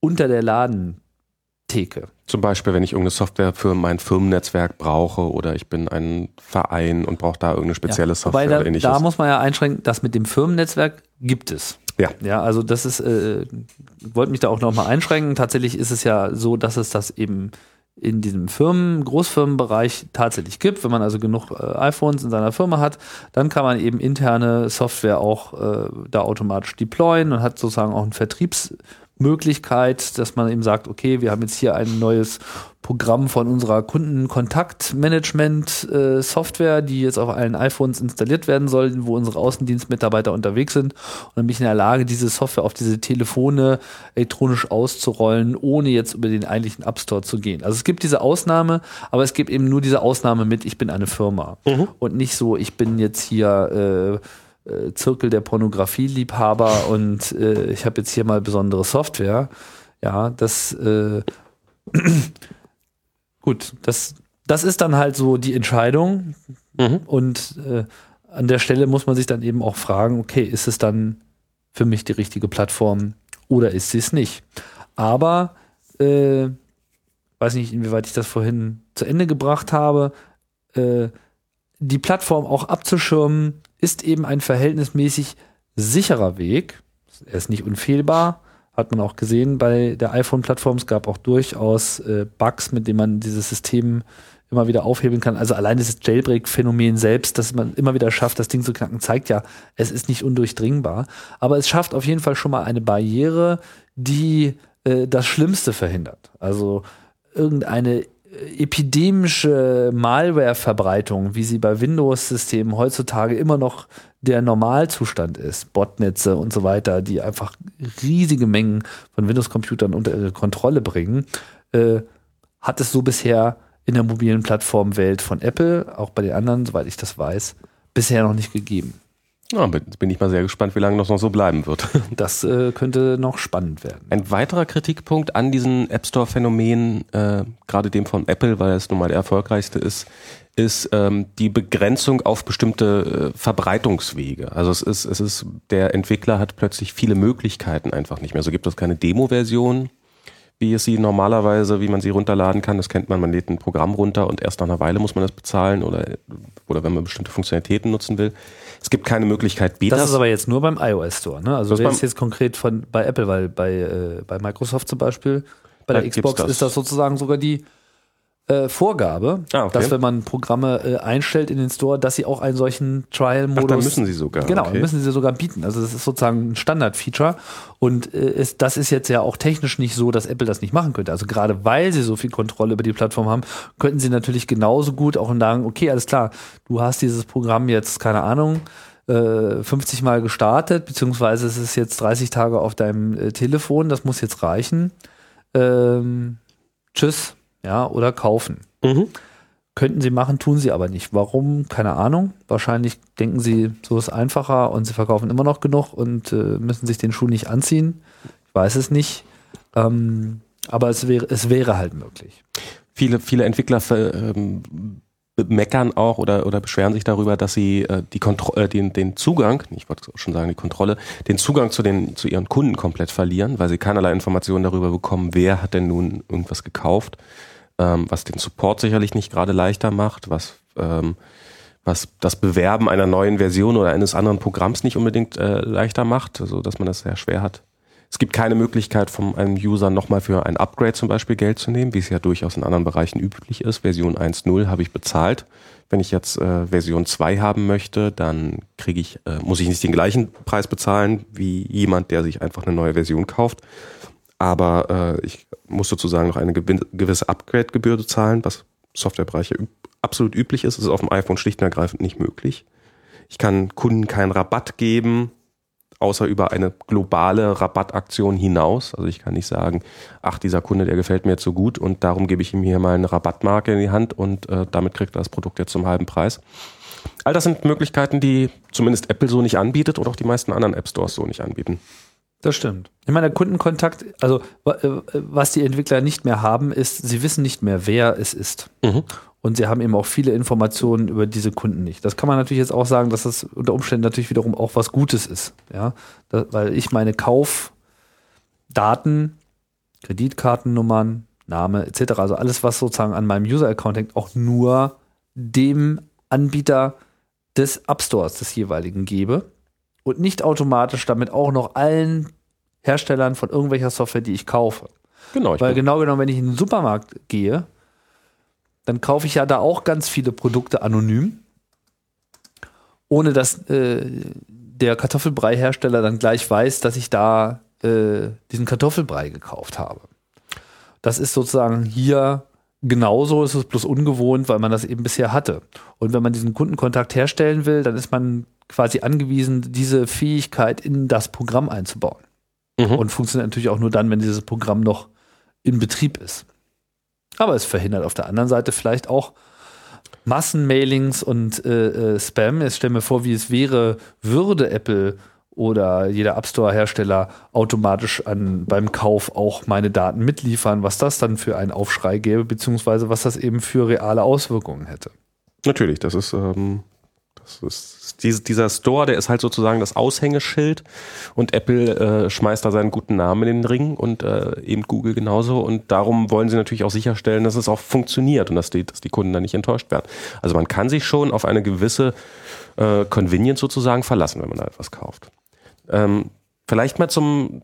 unter der Ladentheke. Zum Beispiel, wenn ich irgendeine Software für mein Firmennetzwerk brauche oder ich bin ein Verein und brauche da irgendeine spezielle ja, Software. Wobei da, da muss man ja einschränken, das mit dem Firmennetzwerk gibt es. Ja. Ja, also das ist, äh, wollte mich da auch nochmal einschränken. Tatsächlich ist es ja so, dass es das eben in diesem Firmen, Großfirmenbereich tatsächlich gibt. Wenn man also genug äh, iPhones in seiner Firma hat, dann kann man eben interne Software auch äh, da automatisch deployen und hat sozusagen auch einen Vertriebs- Möglichkeit, dass man eben sagt, okay, wir haben jetzt hier ein neues Programm von unserer Kundenkontaktmanagement-Software, die jetzt auf allen iPhones installiert werden soll, wo unsere Außendienstmitarbeiter unterwegs sind. Und dann bin ich in der Lage, diese Software auf diese Telefone elektronisch auszurollen, ohne jetzt über den eigentlichen App Store zu gehen. Also es gibt diese Ausnahme, aber es gibt eben nur diese Ausnahme mit, ich bin eine Firma. Mhm. Und nicht so, ich bin jetzt hier äh, äh, Zirkel der Pornografieliebhaber [laughs] und äh, ich habe jetzt hier mal besondere Software. Ja, das äh, [clears throat] gut, das, das ist dann halt so die Entscheidung. Mhm. Und äh, an der Stelle muss man sich dann eben auch fragen, okay, ist es dann für mich die richtige Plattform oder ist sie es nicht? Aber äh, weiß nicht, inwieweit ich das vorhin zu Ende gebracht habe, äh, die Plattform auch abzuschirmen, ist eben ein verhältnismäßig sicherer Weg. Er ist nicht unfehlbar, hat man auch gesehen bei der iPhone-Plattform. Es gab auch durchaus äh, Bugs, mit denen man dieses System immer wieder aufhebeln kann. Also allein dieses Jailbreak-Phänomen selbst, dass man immer wieder schafft, das Ding zu knacken, zeigt ja, es ist nicht undurchdringbar. Aber es schafft auf jeden Fall schon mal eine Barriere, die äh, das Schlimmste verhindert. Also irgendeine epidemische Malware-Verbreitung, wie sie bei Windows-Systemen heutzutage immer noch der Normalzustand ist, Botnetze und so weiter, die einfach riesige Mengen von Windows-Computern unter Kontrolle bringen, äh, hat es so bisher in der mobilen Plattformwelt von Apple, auch bei den anderen, soweit ich das weiß, bisher noch nicht gegeben. Ja, bin ich mal sehr gespannt, wie lange das noch so bleiben wird. [laughs] Das äh, könnte noch spannend werden. Ein weiterer Kritikpunkt an diesen App Store-Phänomen, äh, gerade dem von Apple, weil es nun mal der erfolgreichste ist, ist ähm, die Begrenzung auf bestimmte äh, Verbreitungswege. Also es ist, es ist, der Entwickler hat plötzlich viele Möglichkeiten einfach nicht mehr. So gibt es keine Demo-Version, wie es sie normalerweise, wie man sie runterladen kann. Das kennt man, man lädt ein Programm runter und erst nach einer Weile muss man das bezahlen oder, oder wenn man bestimmte Funktionalitäten nutzen will. Es gibt keine Möglichkeit, Betas. Das ist aber jetzt nur beim iOS Store, ne? Also das ist jetzt konkret von bei Apple, weil bei, äh, bei Microsoft zum Beispiel, bei der Xbox ist das sozusagen sogar die äh, Vorgabe, ah, okay. dass wenn man Programme äh, einstellt in den Store, dass sie auch einen solchen Trial-Modus. Dann müssen sie sogar. Genau, okay. müssen sie sogar bieten. Also das ist sozusagen ein Standard-Feature. Und äh, ist, das ist jetzt ja auch technisch nicht so, dass Apple das nicht machen könnte. Also gerade weil sie so viel Kontrolle über die Plattform haben, könnten sie natürlich genauso gut auch sagen, okay, alles klar, du hast dieses Programm jetzt, keine Ahnung, 50 äh, Mal gestartet, beziehungsweise es ist jetzt 30 Tage auf deinem äh, Telefon, das muss jetzt reichen. Ähm, tschüss, ja, oder kaufen. Mhm. Könnten sie machen, tun sie aber nicht. Warum? Keine Ahnung. Wahrscheinlich denken sie, so ist einfacher und sie verkaufen immer noch genug und äh, müssen sich den Schuh nicht anziehen. Ich weiß es nicht. Ähm, aber es wäre, es wäre halt möglich. Viele, viele Entwickler ähm, meckern auch oder, oder beschweren sich darüber, dass sie äh, die Kontro äh, den, den Zugang, ich wollte schon sagen die Kontrolle, den Zugang zu, den, zu ihren Kunden komplett verlieren, weil sie keinerlei Informationen darüber bekommen, wer hat denn nun irgendwas gekauft ähm, was den Support sicherlich nicht gerade leichter macht, was, ähm, was das Bewerben einer neuen Version oder eines anderen Programms nicht unbedingt äh, leichter macht, so dass man das sehr schwer hat. Es gibt keine Möglichkeit von einem User nochmal für ein Upgrade zum Beispiel Geld zu nehmen, wie es ja durchaus in anderen Bereichen üblich ist. Version 1.0 habe ich bezahlt. Wenn ich jetzt äh, Version 2 haben möchte, dann kriege ich, äh, muss ich nicht den gleichen Preis bezahlen wie jemand, der sich einfach eine neue Version kauft, aber äh, ich muss sozusagen noch eine gewisse Upgrade-Gebühr zahlen, was Softwarebereiche absolut üblich ist. Das ist auf dem iPhone schlicht und ergreifend nicht möglich. Ich kann Kunden keinen Rabatt geben, außer über eine globale Rabattaktion hinaus. Also ich kann nicht sagen, ach, dieser Kunde, der gefällt mir jetzt so gut und darum gebe ich ihm hier mal eine Rabattmarke in die Hand und äh, damit kriegt er das Produkt jetzt zum halben Preis. All das sind Möglichkeiten, die zumindest Apple so nicht anbietet und auch die meisten anderen App Stores so nicht anbieten. Das stimmt. Ich meine, der Kundenkontakt, also äh, was die Entwickler nicht mehr haben, ist, sie wissen nicht mehr, wer es ist. Mhm. Und sie haben eben auch viele Informationen über diese Kunden nicht. Das kann man natürlich jetzt auch sagen, dass das unter Umständen natürlich wiederum auch was Gutes ist. Ja, da, weil ich meine Kaufdaten, Kreditkartennummern, Name etc., also alles, was sozusagen an meinem User-Account hängt, auch nur dem Anbieter des App Stores des jeweiligen gebe und nicht automatisch damit auch noch allen Herstellern von irgendwelcher Software, die ich kaufe. Genau. Weil genau genommen, wenn ich in den Supermarkt gehe, dann kaufe ich ja da auch ganz viele Produkte anonym, ohne dass äh, der Kartoffelbrei-Hersteller dann gleich weiß, dass ich da äh, diesen Kartoffelbrei gekauft habe. Das ist sozusagen hier genauso, ist es bloß ungewohnt, weil man das eben bisher hatte. Und wenn man diesen Kundenkontakt herstellen will, dann ist man quasi angewiesen, diese Fähigkeit in das Programm einzubauen. Mhm. Und funktioniert natürlich auch nur dann, wenn dieses Programm noch in Betrieb ist. Aber es verhindert auf der anderen Seite vielleicht auch Massenmailings und äh, äh, Spam. Jetzt stell mir vor, wie es wäre, würde Apple oder jeder App Store Hersteller automatisch an, beim Kauf auch meine Daten mitliefern, was das dann für einen Aufschrei gäbe, beziehungsweise was das eben für reale Auswirkungen hätte. Natürlich, das ist ähm, das ist diese, dieser Store, der ist halt sozusagen das Aushängeschild und Apple äh, schmeißt da seinen guten Namen in den Ring und äh, eben Google genauso und darum wollen sie natürlich auch sicherstellen, dass es auch funktioniert und dass die, dass die Kunden da nicht enttäuscht werden. Also man kann sich schon auf eine gewisse äh, Convenience sozusagen verlassen, wenn man da etwas kauft. Ähm, vielleicht mal zum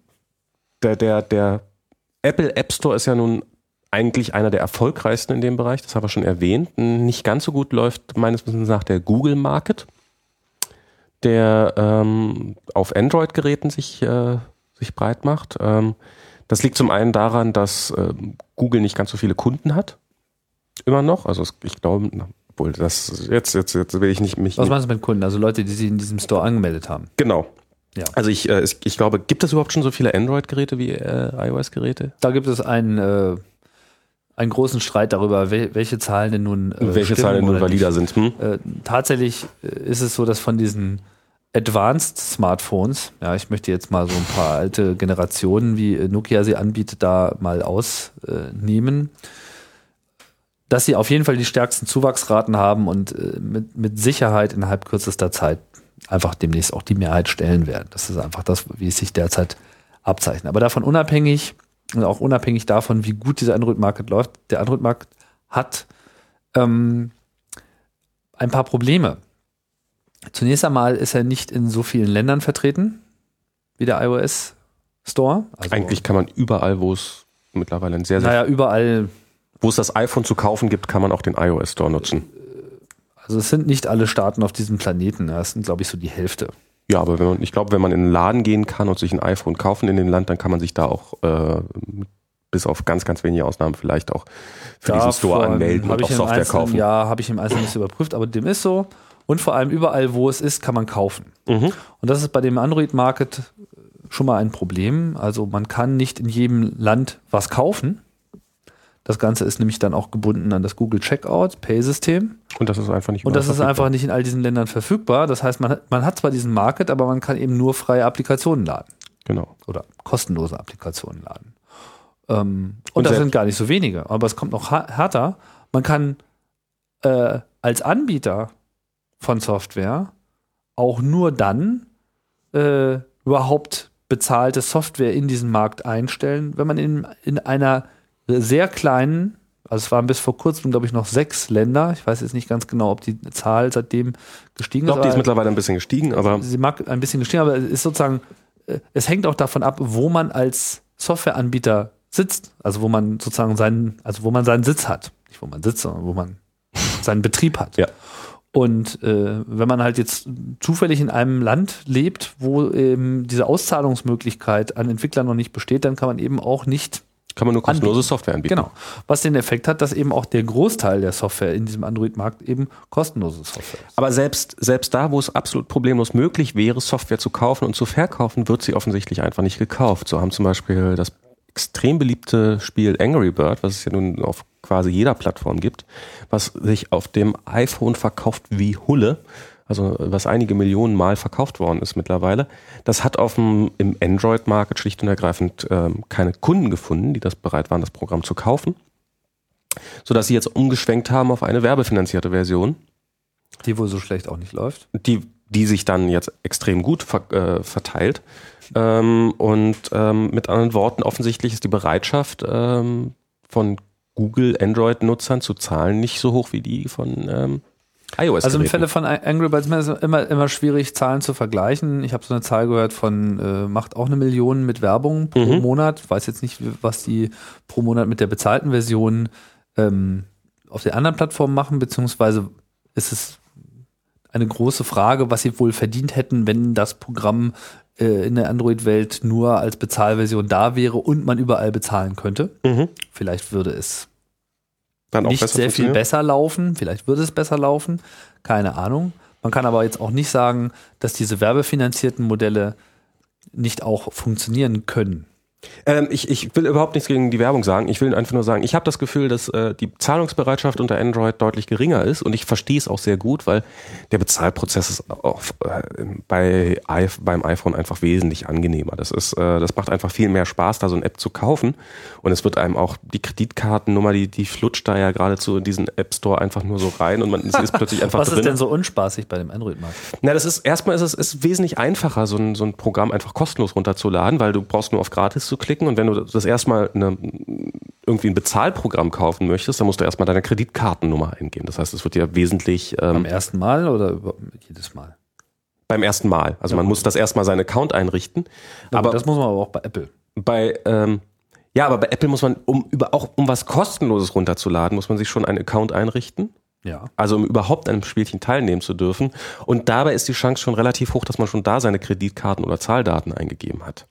der, der, der Apple App Store ist ja nun eigentlich einer der erfolgreichsten in dem Bereich, das haben wir schon erwähnt. Nicht ganz so gut läuft meines Wissens nach der Google Market, der ähm, auf Android-Geräten sich, äh, sich breit macht. Ähm, das liegt zum einen daran, dass äh, Google nicht ganz so viele Kunden hat. Immer noch. Also ich glaube, obwohl das jetzt, jetzt, jetzt will ich nicht mich. Was meinst du mit Kunden? Also Leute, die sich in diesem Store angemeldet haben. Genau. Ja. Also ich, äh, ich glaube, gibt es überhaupt schon so viele Android-Geräte wie äh, iOS-Geräte? Da gibt es einen äh, einen großen Streit darüber, welche Zahlen denn nun äh, welche Zahlen denn nun valider sind. Hm? Äh, tatsächlich äh, ist es so, dass von diesen Advanced Smartphones, ja, ich möchte jetzt mal so ein paar alte Generationen, wie Nokia sie anbietet, da mal ausnehmen, dass sie auf jeden Fall die stärksten Zuwachsraten haben und mit, mit Sicherheit innerhalb kürzester Zeit einfach demnächst auch die Mehrheit stellen werden. Das ist einfach das, wie es sich derzeit abzeichnet. Aber davon unabhängig und auch unabhängig davon, wie gut dieser Android-Market läuft, der Android-Markt hat ähm, ein paar Probleme. Zunächst einmal ist er nicht in so vielen Ländern vertreten wie der iOS Store. Also Eigentlich kann man überall, wo es mittlerweile ein sehr, sehr. Naja, überall. Wo es das iPhone zu kaufen gibt, kann man auch den iOS Store nutzen. Also es sind nicht alle Staaten auf diesem Planeten. Das sind, glaube ich, so die Hälfte. Ja, aber wenn man, ich glaube, wenn man in einen Laden gehen kann und sich ein iPhone kaufen in dem Land, dann kann man sich da auch äh, bis auf ganz, ganz wenige Ausnahmen vielleicht auch für Davon diesen Store anmelden und auch Software kaufen. Ja, habe ich im Einzelnen nicht überprüft, aber dem ist so. Und vor allem überall, wo es ist, kann man kaufen. Mhm. Und das ist bei dem Android-Market schon mal ein Problem. Also man kann nicht in jedem Land was kaufen. Das Ganze ist nämlich dann auch gebunden an das Google Checkout Pay-System. Und das ist einfach nicht Und das ist einfach nicht in all diesen Ländern verfügbar. Das heißt, man hat, man hat zwar diesen Market, aber man kann eben nur freie Applikationen laden. Genau. Oder kostenlose Applikationen laden. Ähm, und, und das sind gar nicht so wenige. Aber es kommt noch härter. Man kann äh, als Anbieter von Software auch nur dann äh, überhaupt bezahlte Software in diesen Markt einstellen, wenn man in, in einer sehr kleinen, also es waren bis vor kurzem, glaube ich, noch sechs Länder. Ich weiß jetzt nicht ganz genau, ob die Zahl seitdem gestiegen ist. Ich glaube, die ist mittlerweile ein bisschen gestiegen, aber. Sie mag ein bisschen gestiegen, aber es ist sozusagen, äh, es hängt auch davon ab, wo man als Softwareanbieter sitzt. Also wo man sozusagen seinen, also wo man seinen Sitz hat. Nicht wo man sitzt, sondern wo man [laughs] seinen Betrieb hat. Ja. Und äh, wenn man halt jetzt zufällig in einem Land lebt, wo eben diese Auszahlungsmöglichkeit an Entwicklern noch nicht besteht, dann kann man eben auch nicht kann man nur kostenlose anbieten. Software anbieten. Genau. Was den Effekt hat, dass eben auch der Großteil der Software in diesem Android-Markt eben kostenlose Software ist. Aber selbst, selbst da, wo es absolut problemlos möglich wäre, Software zu kaufen und zu verkaufen, wird sie offensichtlich einfach nicht gekauft. So haben zum Beispiel das extrem beliebte Spiel Angry Bird, was es ja nun auf quasi jeder Plattform gibt, was sich auf dem iPhone verkauft wie Hulle. Also was einige Millionen Mal verkauft worden ist mittlerweile. Das hat auf dem, im Android-Market schlicht und ergreifend ähm, keine Kunden gefunden, die das bereit waren, das Programm zu kaufen. Sodass sie jetzt umgeschwenkt haben auf eine werbefinanzierte Version. Die wohl so schlecht auch nicht läuft. Die, die sich dann jetzt extrem gut ver, äh, verteilt. Ähm, und ähm, mit anderen Worten, offensichtlich ist die Bereitschaft ähm, von Google Android-Nutzern zu zahlen nicht so hoch wie die von iOS. Also im Falle von Angry Birds ist es immer, immer schwierig, Zahlen zu vergleichen. Ich habe so eine Zahl gehört von, äh, macht auch eine Million mit Werbung pro mhm. Monat. Weiß jetzt nicht, was die pro Monat mit der bezahlten Version ähm, auf den anderen Plattformen machen, beziehungsweise ist es eine große Frage, was sie wohl verdient hätten, wenn das Programm äh, in der Android-Welt nur als Bezahlversion da wäre und man überall bezahlen könnte. Mhm. Vielleicht würde es dann nicht sehr viel besser laufen. Vielleicht würde es besser laufen. Keine Ahnung. Man kann aber jetzt auch nicht sagen, dass diese werbefinanzierten Modelle nicht auch funktionieren können. Ähm, ich, ich will überhaupt nichts gegen die Werbung sagen. Ich will einfach nur sagen, ich habe das Gefühl, dass äh, die Zahlungsbereitschaft unter Android deutlich geringer ist und ich verstehe es auch sehr gut, weil der Bezahlprozess ist auch, äh, bei, beim iPhone einfach wesentlich angenehmer. Das ist, äh, das macht einfach viel mehr Spaß, da so eine App zu kaufen und es wird einem auch die Kreditkartennummer, die, die flutscht da ja geradezu in diesen App Store einfach nur so rein und man ist plötzlich einfach Was drin. ist denn so unspaßig bei dem Android-Markt? Na, das ist erstmal ist es ist wesentlich einfacher, so ein, so ein Programm einfach kostenlos runterzuladen, weil du brauchst nur auf Gratis zu klicken und wenn du das erstmal eine, irgendwie ein Bezahlprogramm kaufen möchtest, dann musst du erstmal deine Kreditkartennummer eingeben. Das heißt, es wird ja wesentlich. Ähm, Beim ersten Mal oder jedes Mal? Beim ersten Mal. Also ja, man muss das erstmal seinen Account einrichten. Ja, aber das muss man aber auch bei Apple. Bei ähm, ja, aber bei Apple muss man, um über auch um was kostenloses runterzuladen, muss man sich schon einen Account einrichten. Ja. Also um überhaupt an einem Spielchen teilnehmen zu dürfen. Und dabei ist die Chance schon relativ hoch, dass man schon da seine Kreditkarten oder Zahldaten eingegeben hat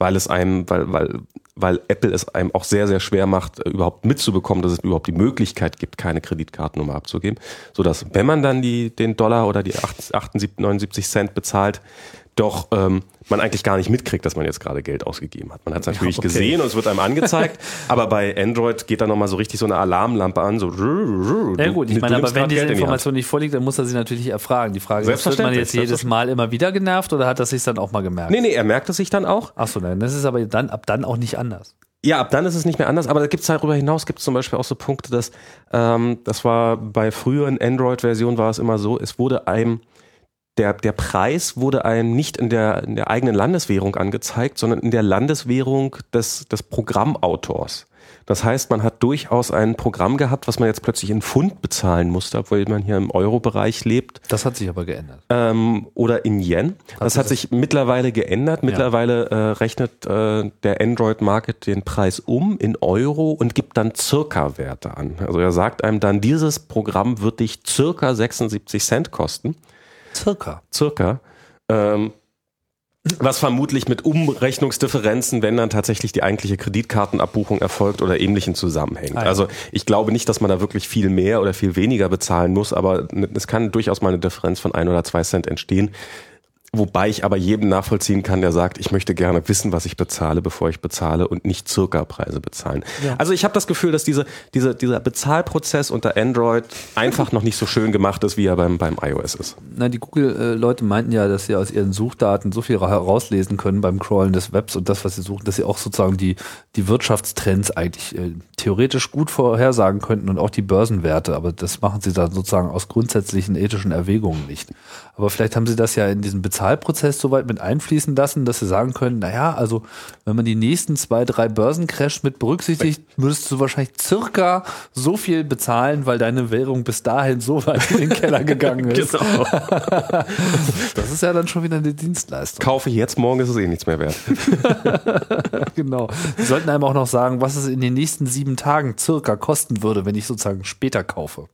weil es einem, weil, weil, weil Apple es einem auch sehr, sehr schwer macht, äh, überhaupt mitzubekommen, dass es überhaupt die Möglichkeit gibt, keine Kreditkartennummer abzugeben. So dass, wenn man dann die, den Dollar oder die 78, 79 Cent bezahlt, doch ähm, man eigentlich gar nicht mitkriegt, dass man jetzt gerade Geld ausgegeben hat. Man hat es natürlich ja, okay. gesehen und es wird einem angezeigt, [laughs] aber bei Android geht da nochmal so richtig so eine Alarmlampe an, so Ja gut, ich meine, aber wenn diese Information nicht vorliegt, dann muss er sie natürlich erfragen. Die Frage ist, wird man jetzt jedes Mal immer wieder genervt oder hat er sich dann auch mal gemerkt? Nee, nee, er merkt es sich dann auch. Ach so, nein, das ist aber dann ab dann auch nicht anders. Ja, ab dann ist es nicht mehr anders, aber da gibt es darüber hinaus gibt es zum Beispiel auch so Punkte, dass ähm, das war bei früheren Android-Versionen war es immer so, es wurde einem der, der Preis wurde einem nicht in der, in der eigenen Landeswährung angezeigt, sondern in der Landeswährung des, des Programmautors. Das heißt, man hat durchaus ein Programm gehabt, was man jetzt plötzlich in Pfund bezahlen musste, obwohl man hier im Euro-Bereich lebt. Das hat sich aber geändert. Ähm, oder in Yen. Hat das hat sich mittlerweile geändert. Mittlerweile ja. äh, rechnet äh, der Android-Market den Preis um in Euro und gibt dann circa Werte an. Also er sagt einem dann, dieses Programm wird dich circa 76 Cent kosten. Circa. Circa. Ähm, was vermutlich mit Umrechnungsdifferenzen, wenn dann tatsächlich die eigentliche Kreditkartenabbuchung erfolgt oder ähnlichen zusammenhängt. Ah. Also ich glaube nicht, dass man da wirklich viel mehr oder viel weniger bezahlen muss, aber es kann durchaus mal eine Differenz von ein oder zwei Cent entstehen. Wobei ich aber jedem nachvollziehen kann, der sagt, ich möchte gerne wissen, was ich bezahle, bevor ich bezahle und nicht circa Preise bezahlen. Ja. Also ich habe das Gefühl, dass diese, diese, dieser Bezahlprozess unter Android einfach noch nicht so schön gemacht ist, wie er beim, beim iOS ist. Na, die Google-Leute meinten ja, dass sie aus ihren Suchdaten so viel herauslesen können beim Crawlen des Webs und das, was sie suchen, dass sie auch sozusagen die, die Wirtschaftstrends eigentlich äh, theoretisch gut vorhersagen könnten und auch die Börsenwerte, aber das machen sie dann sozusagen aus grundsätzlichen ethischen Erwägungen nicht. Aber vielleicht haben sie das ja in diesem Bezahl Bezahlprozess so weit mit einfließen lassen, dass sie sagen können, naja, also wenn man die nächsten zwei, drei Börsencrash mit berücksichtigt, würdest du wahrscheinlich circa so viel bezahlen, weil deine Währung bis dahin so weit in den Keller gegangen [laughs] ist. genau. [laughs] das ist ja dann schon wieder eine Dienstleistung. Kaufe ich jetzt, morgen ist es eh nichts mehr wert. [laughs] genau. Sie sollten einem auch noch sagen, was es in den nächsten sieben Tagen circa kosten würde, wenn ich sozusagen später kaufe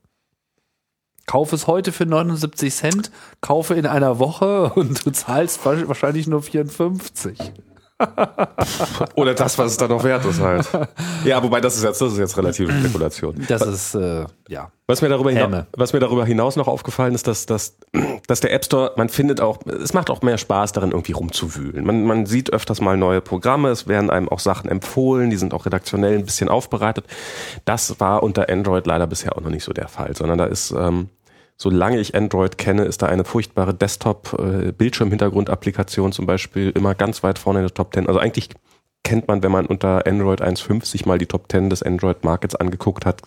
kaufe es heute für 79 Cent, kaufe in einer Woche [laughs] und du zahlst wahrscheinlich nur 54. [laughs] Oder das, was es dann noch wert ist halt. [laughs] Ja, wobei das ist jetzt, das ist jetzt relative Spekulation. Das ist, äh, ja. Was mir, darüber hinaus, was mir darüber hinaus noch aufgefallen ist, dass, dass, [clears throat] dass der App Store, man findet auch, es macht auch mehr Spaß darin, irgendwie rumzuwühlen. Man, man sieht öfters mal neue Programme, es werden einem auch Sachen empfohlen, die sind auch redaktionell ein bisschen aufbereitet. Das war unter Android leider bisher auch noch nicht so der Fall, sondern da ist, ähm, solange ich Android kenne, ist da eine furchtbare Desktop-Bildschirmhintergrund-Applikation zum Beispiel immer ganz weit vorne in der Top 10. Also eigentlich kennt man, wenn man unter Android 1.5 sich mal die Top 10 des Android Markets angeguckt hat,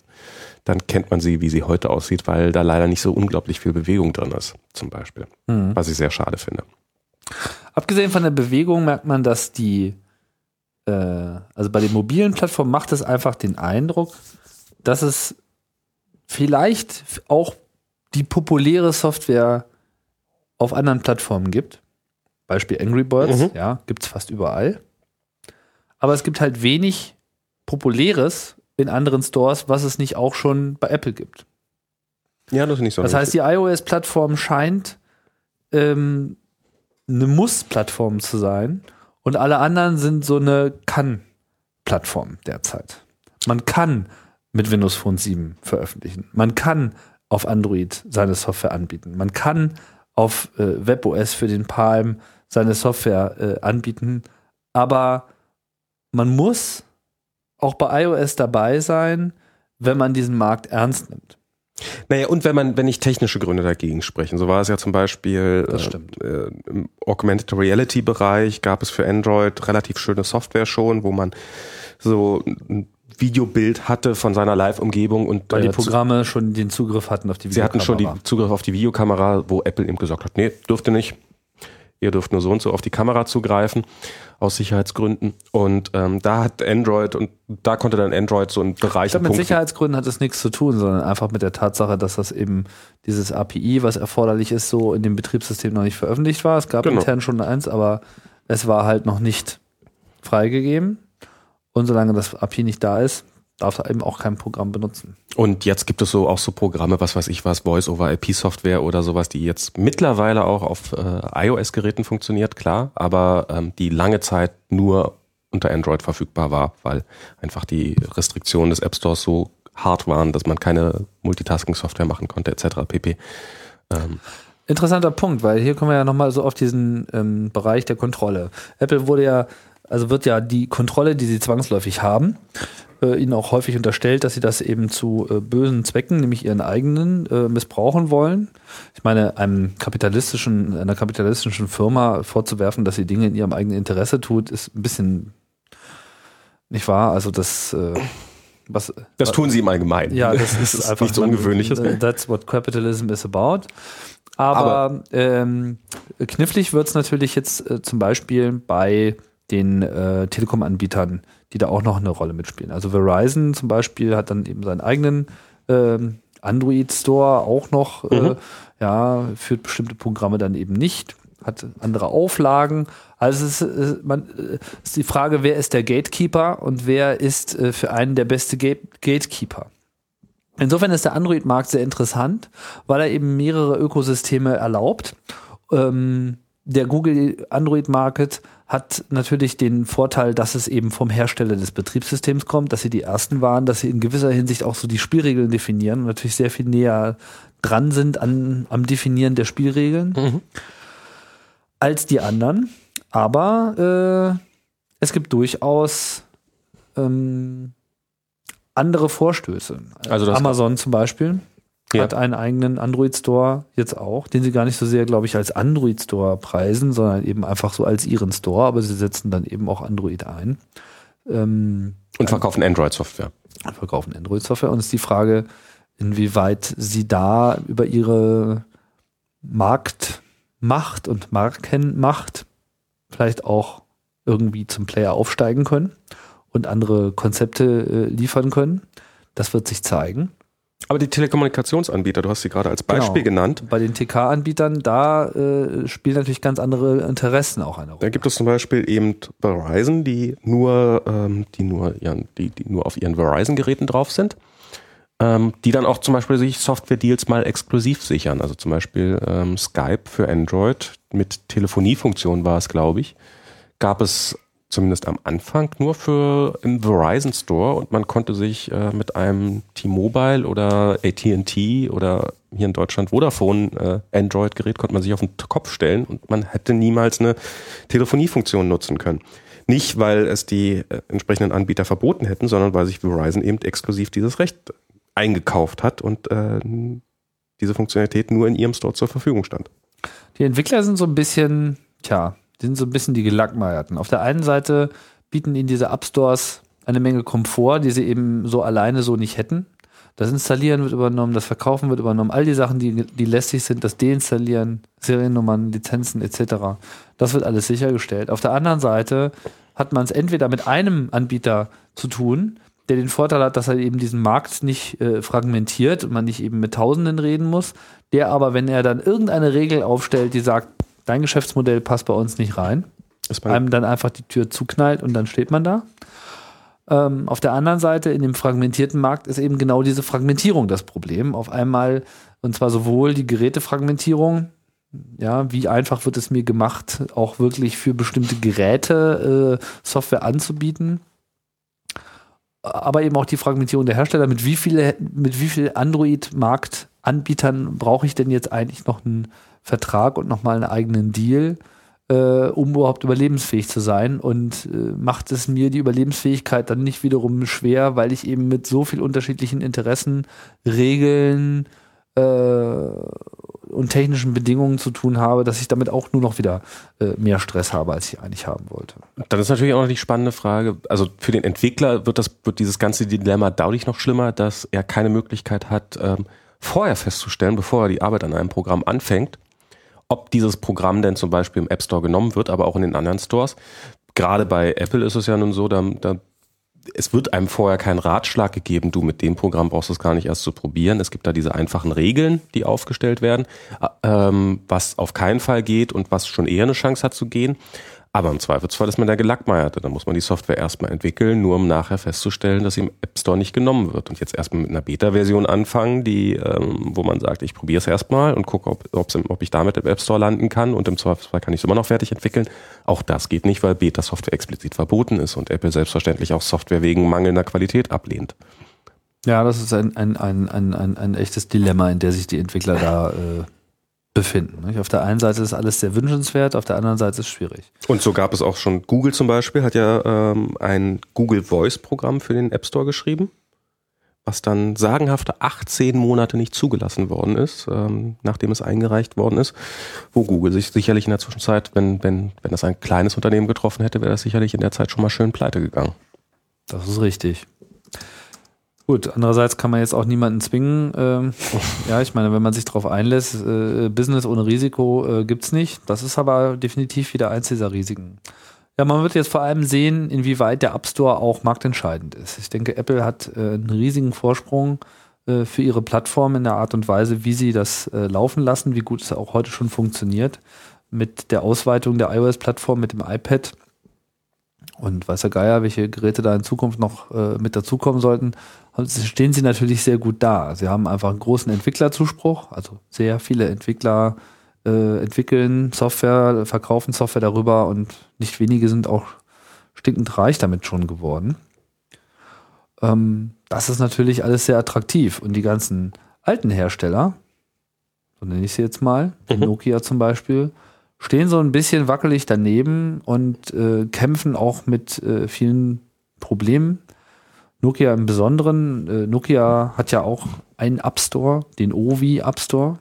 dann kennt man sie, wie sie heute aussieht, weil da leider nicht so unglaublich viel Bewegung drin ist, zum Beispiel. Mhm. Was ich sehr schade finde. Abgesehen von der Bewegung merkt man, dass die, äh, also bei den mobilen Plattformen macht es einfach den Eindruck, dass es vielleicht auch die populäre Software auf anderen Plattformen gibt. Beispiel Angry Birds, mhm. ja, gibt es fast überall. Aber es gibt halt wenig Populäres in anderen Stores, was es nicht auch schon bei Apple gibt. Ja, das ist nicht so. Das heißt, die iOS-Plattform scheint ähm, eine Muss-Plattform zu sein und alle anderen sind so eine Kann-Plattform derzeit. Man kann mit Windows Phone 7 veröffentlichen. Man kann auf Android seine Software anbieten. Man kann auf äh, WebOS für den Palm seine Software äh, anbieten. Aber man muss auch bei iOS dabei sein, wenn man diesen Markt ernst nimmt. Naja, und wenn man, wenn nicht technische Gründe dagegen sprechen, so war es ja zum Beispiel äh, äh, im Augmented Reality Bereich gab es für Android relativ schöne Software schon, wo man so ein Videobild hatte von seiner Live-Umgebung und weil die Programme schon den Zugriff hatten auf die Videokamera. Sie hatten schon den Zugriff auf die Videokamera, wo Apple eben gesagt hat, nee, dürfte nicht. Ihr dürft nur so und so auf die Kamera zugreifen aus Sicherheitsgründen. Und ähm, da hat Android und da konnte dann Android so einen Bereich. Ich glaube, mit Sicherheitsgründen hat das nichts zu tun, sondern einfach mit der Tatsache, dass das eben dieses API, was erforderlich ist, so in dem Betriebssystem noch nicht veröffentlicht war. Es gab genau. intern schon eins, aber es war halt noch nicht freigegeben. Und solange das API nicht da ist, darf er eben auch kein Programm benutzen. Und jetzt gibt es so auch so Programme, was weiß ich was, Voice-over-IP-Software oder sowas, die jetzt mittlerweile auch auf äh, iOS-Geräten funktioniert, klar, aber ähm, die lange Zeit nur unter Android verfügbar war, weil einfach die Restriktionen des App Stores so hart waren, dass man keine Multitasking-Software machen konnte, etc. pp. Ähm. Interessanter Punkt, weil hier kommen wir ja nochmal so auf diesen ähm, Bereich der Kontrolle. Apple wurde ja, also wird ja die Kontrolle, die sie zwangsläufig haben, äh, ihnen auch häufig unterstellt, dass sie das eben zu äh, bösen Zwecken, nämlich ihren eigenen, äh, missbrauchen wollen. Ich meine, einem kapitalistischen, einer kapitalistischen Firma vorzuwerfen, dass sie Dinge in ihrem eigenen Interesse tut, ist ein bisschen nicht wahr. Also das äh, was, das tun sie im Allgemeinen. Ja, das [laughs] ist, das ist einfach nichts so Ungewöhnliches. That's what capitalism is about. Aber, Aber ähm, knifflig wird es natürlich jetzt äh, zum Beispiel bei den äh, Telekom-Anbietern, die da auch noch eine Rolle mitspielen. Also Verizon zum Beispiel hat dann eben seinen eigenen ähm, Android Store auch noch, äh, mhm. äh, ja, führt bestimmte Programme dann eben nicht, hat andere Auflagen. Also es ist, man, äh, ist die Frage, wer ist der Gatekeeper und wer ist äh, für einen der beste Gate Gatekeeper. Insofern ist der Android-Markt sehr interessant, weil er eben mehrere Ökosysteme erlaubt. Ähm, der Google Android Market hat natürlich den Vorteil, dass es eben vom Hersteller des Betriebssystems kommt, dass sie die ersten waren, dass sie in gewisser Hinsicht auch so die Spielregeln definieren und natürlich sehr viel näher dran sind an, am Definieren der Spielregeln mhm. als die anderen. Aber äh, es gibt durchaus ähm, andere Vorstöße. Also Amazon zum Beispiel ja. hat einen eigenen Android Store jetzt auch, den sie gar nicht so sehr, glaube ich, als Android Store preisen, sondern eben einfach so als ihren Store, aber sie setzen dann eben auch Android ein. Ähm, und verkaufen Android-Software. Verkaufen Android-Software. Und es ist die Frage, inwieweit sie da über ihre Marktmacht und Markenmacht vielleicht auch irgendwie zum Player aufsteigen können und andere Konzepte äh, liefern können. Das wird sich zeigen. Aber die Telekommunikationsanbieter, du hast sie gerade als Beispiel genau. genannt. Bei den TK-Anbietern, da äh, spielen natürlich ganz andere Interessen auch eine Rolle. Da gibt es zum Beispiel eben Verizon, die nur, ähm, die nur, ihren, die, die nur auf ihren Verizon-Geräten drauf sind, ähm, die dann auch zum Beispiel sich Software-Deals mal exklusiv sichern. Also zum Beispiel ähm, Skype für Android mit Telefoniefunktion war es, glaube ich. Gab es zumindest am Anfang nur für im Verizon Store und man konnte sich äh, mit einem T-Mobile oder AT&T oder hier in Deutschland Vodafone äh, Android-Gerät konnte man sich auf den Kopf stellen und man hätte niemals eine Telefoniefunktion nutzen können. Nicht, weil es die äh, entsprechenden Anbieter verboten hätten, sondern weil sich Verizon eben exklusiv dieses Recht eingekauft hat und äh, diese Funktionalität nur in ihrem Store zur Verfügung stand. Die Entwickler sind so ein bisschen, tja, sind so ein bisschen die Gelackmeierten. Auf der einen Seite bieten ihnen diese App Stores eine Menge Komfort, die sie eben so alleine so nicht hätten. Das Installieren wird übernommen, das Verkaufen wird übernommen, all die Sachen, die, die lästig sind, das Deinstallieren, Seriennummern, Lizenzen etc. Das wird alles sichergestellt. Auf der anderen Seite hat man es entweder mit einem Anbieter zu tun, der den Vorteil hat, dass er eben diesen Markt nicht äh, fragmentiert und man nicht eben mit Tausenden reden muss, der aber, wenn er dann irgendeine Regel aufstellt, die sagt, dein Geschäftsmodell passt bei uns nicht rein, einem dann einfach die Tür zuknallt und dann steht man da. Ähm, auf der anderen Seite, in dem fragmentierten Markt, ist eben genau diese Fragmentierung das Problem. Auf einmal, und zwar sowohl die Gerätefragmentierung, ja, wie einfach wird es mir gemacht, auch wirklich für bestimmte Geräte äh, Software anzubieten, aber eben auch die Fragmentierung der Hersteller. Mit wie viele, mit wie viel Android-Marktanbietern brauche ich denn jetzt eigentlich noch einen Vertrag und nochmal einen eigenen Deal? äh, um überhaupt überlebensfähig zu sein und äh, macht es mir die Überlebensfähigkeit dann nicht wiederum schwer, weil ich eben mit so viel unterschiedlichen Interessen, Regeln äh, und technischen Bedingungen zu tun habe, dass ich damit auch nur noch wieder äh, mehr Stress habe, als ich eigentlich haben wollte. Dann ist natürlich auch noch die spannende Frage, also für den Entwickler wird das wird dieses ganze Dilemma dadurch noch schlimmer, dass er keine Möglichkeit hat, ähm, vorher festzustellen, bevor er die Arbeit an einem Programm anfängt, ob dieses Programm denn zum Beispiel im App Store genommen wird, aber auch in den anderen Stores. Gerade bei Apple ist es ja nun so, da, da es wird einem vorher keinen Ratschlag gegeben, du mit dem Programm brauchst es gar nicht erst zu probieren. Es gibt da diese einfachen Regeln, die aufgestellt werden, ähm, was auf keinen Fall geht und was schon eher eine Chance hat zu gehen. Aber im Zweifelsfall ist man der Gelackmeierte. Dann muss man die Software erstmal entwickeln, nur um nachher festzustellen, dass sie im App Store nicht genommen wird. Und jetzt erstmal mit einer Beta-Version anfangen, die, ähm, wo man sagt, ich probiere es erstmal und gucke, ob, ob ich damit im App Store landen kann. Und im Zweifelsfall kann ich es immer noch fertig entwickeln. Auch das geht nicht, weil Beta-Software explizit verboten ist und Apple selbstverständlich auch Software wegen mangelnder Qualität ablehnt. Ja, das ist ein, ein, ein, ein, ein, ein echtes Dilemma, in der sich die Entwickler da äh, befinden. Nicht? Auf der einen Seite ist alles sehr wünschenswert, auf der anderen Seite ist es schwierig. Und so gab es auch schon, Google zum Beispiel hat ja ähm, ein Google Voice Programm für den App Store geschrieben, was dann sagenhafte 18 Monate nicht zugelassen worden ist, ähm, nachdem es eingereicht worden ist, wo Google sich sicherlich in der Zwischenzeit, wenn, wenn, wenn das ein kleines Unternehmen getroffen hätte, wäre das sicherlich in der Zeit schon mal schön pleite gegangen. Das ist richtig. Gut, andererseits kann man jetzt auch niemanden zwingen. Ähm, ja, ich meine, wenn man sich darauf einlässt, äh, Business ohne Risiko äh, gibt's nicht. Das ist aber definitiv wieder eins dieser Risiken. Ja, man wird jetzt vor allem sehen, inwieweit der App Store auch marktentscheidend ist. Ich denke, Apple hat äh, einen riesigen Vorsprung äh, für ihre Plattform in der Art und Weise, wie sie das laufen lassen, wie gut es auch heute schon funktioniert. Mit der Ausweitung der iOS-Plattform mit dem iPad und weiß der Geier, welche Geräte da in Zukunft noch mit dazukommen sollten, stehen sie natürlich sehr gut da. Sie haben einfach einen großen Entwicklerzuspruch, also sehr viele Entwickler äh, entwickeln Software, verkaufen Software darüber und nicht wenige sind auch stinkend reich damit schon geworden. Ähm, das ist natürlich alles sehr attraktiv und die ganzen alten Hersteller, so nenne ich sie jetzt mal, mhm. Nokia zum Beispiel, stehen so ein bisschen wackelig daneben und äh, kämpfen auch mit äh, vielen Problemen. Nokia im Besonderen, äh, Nokia hat ja auch einen App Store, den Ovi App Store.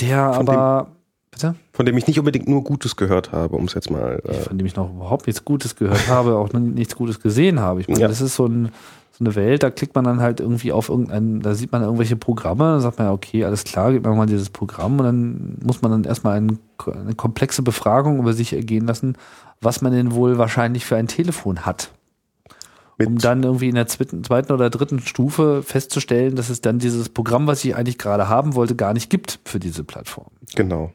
Der von aber, dem, bitte? Von dem ich nicht unbedingt nur Gutes gehört habe, um es jetzt mal. Äh von dem ich noch überhaupt nichts Gutes gehört [laughs] habe, auch nichts Gutes gesehen habe. Ich meine, ja. das ist so ein, so eine Welt, da klickt man dann halt irgendwie auf irgendein, da sieht man irgendwelche Programme, dann sagt man ja, okay, alles klar, gibt man mal dieses Programm und dann muss man dann erstmal ein, eine komplexe Befragung über sich ergehen lassen, was man denn wohl wahrscheinlich für ein Telefon hat. Um dann irgendwie in der zweiten oder dritten Stufe festzustellen, dass es dann dieses Programm, was ich eigentlich gerade haben wollte, gar nicht gibt für diese Plattform. Genau.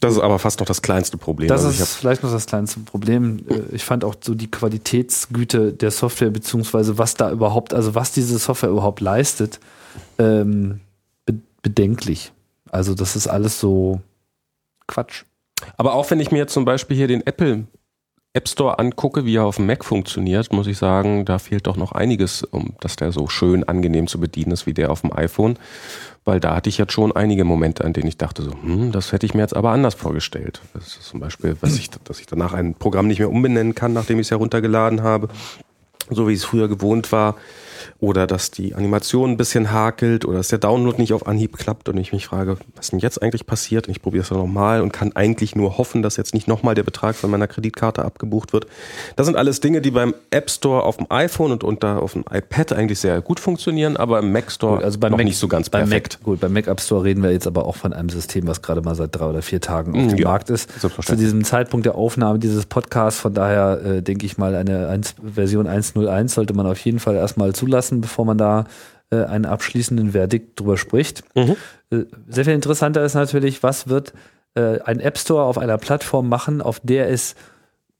Das ist aber fast noch das kleinste Problem. Das also ist vielleicht noch das kleinste Problem. Äh, ich fand auch so die Qualitätsgüte der Software, beziehungsweise was da überhaupt, also was diese Software überhaupt leistet, ähm, be bedenklich. Also das ist alles so Quatsch. Aber auch wenn ich mir jetzt zum Beispiel hier den Apple App Store angucke, wie er auf dem Mac funktioniert, muss ich sagen, da fehlt doch noch einiges, um dass der so schön angenehm zu bedienen ist wie der auf dem iPhone weil da hatte ich jetzt schon einige Momente, an denen ich dachte so, hm, das hätte ich mir jetzt aber anders vorgestellt. Das ist zum Beispiel, ich, dass ich danach ein Programm nicht mehr umbenennen kann, nachdem ich es heruntergeladen habe. so wie es früher gewohnt war, oder dass die Animation ein bisschen hakelt oder dass der Download nicht auf Anhieb klappt und ich mich frage, was denn jetzt eigentlich passiert? Und ich probiere es dann nochmal und kann eigentlich nur hoffen, dass jetzt nicht nochmal der Betrag von meiner Kreditkarte abgebucht wird. Das sind alles Dinge, die beim App Store auf dem iPhone und unter auf dem iPad eigentlich sehr gut funktionieren, aber im Mac Store Gut, also beim noch Mac, nicht so ganz beim perfekt. Mac, gut, beim Mac App Store reden wir jetzt aber auch von einem System, was gerade mal seit drei oder vier Tagen auf Mm, dem ja, Markt ist. Zu diesem Zeitpunkt der Aufnahme dieses Podcasts, von daher äh, denke ich mal, eine 1, Version 1.01 sollte man auf jeden Fall erstmal zulassen, bevor man da äh, einen abschließenden Verdikt drüber spricht. Mhm. Äh, sehr viel interessanter ist natürlich, was wird äh, ein App Store auf einer Plattform machen, auf der es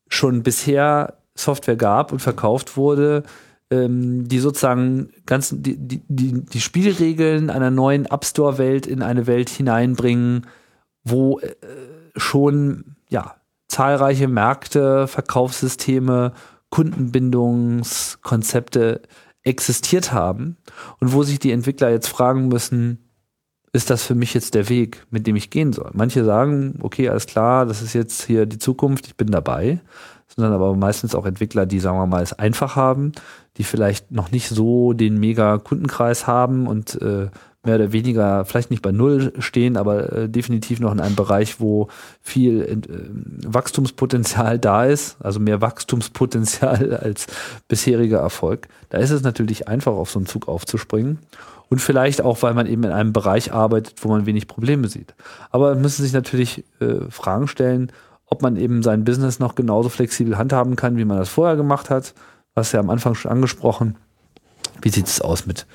schon bisher Software gab und verkauft wurde, ähm, die sozusagen ganz die, die, die, die Spielregeln einer neuen App Store Welt in eine Welt hineinbringen, wo äh, schon ja zahlreiche Märkte, Verkaufssysteme, Kundenbindungskonzepte existiert haben und wo sich die Entwickler jetzt fragen müssen, ist das für mich jetzt der Weg, mit dem ich gehen soll? Manche sagen, okay, alles klar, das ist jetzt hier die Zukunft, ich bin dabei. Sondern aber meistens auch Entwickler, die, sagen wir mal, es einfach haben, die vielleicht noch nicht so den mega Kundenkreis haben und äh, mehr oder weniger vielleicht nicht bei Null stehen, aber äh, definitiv noch in einem Bereich, wo viel äh, Wachstumspotenzial da ist, also mehr Wachstumspotenzial [laughs] als bisheriger Erfolg. Da ist es natürlich einfach, auf so einen Zug aufzuspringen. Und vielleicht auch, weil man eben in einem Bereich arbeitet, wo man wenig Probleme sieht. Aber müssen sich natürlich äh, Fragen stellen, ob man eben sein Business noch genauso flexibel handhaben kann, wie man das vorher gemacht hat. Was ja am Anfang schon angesprochen. Wie sieht es aus mit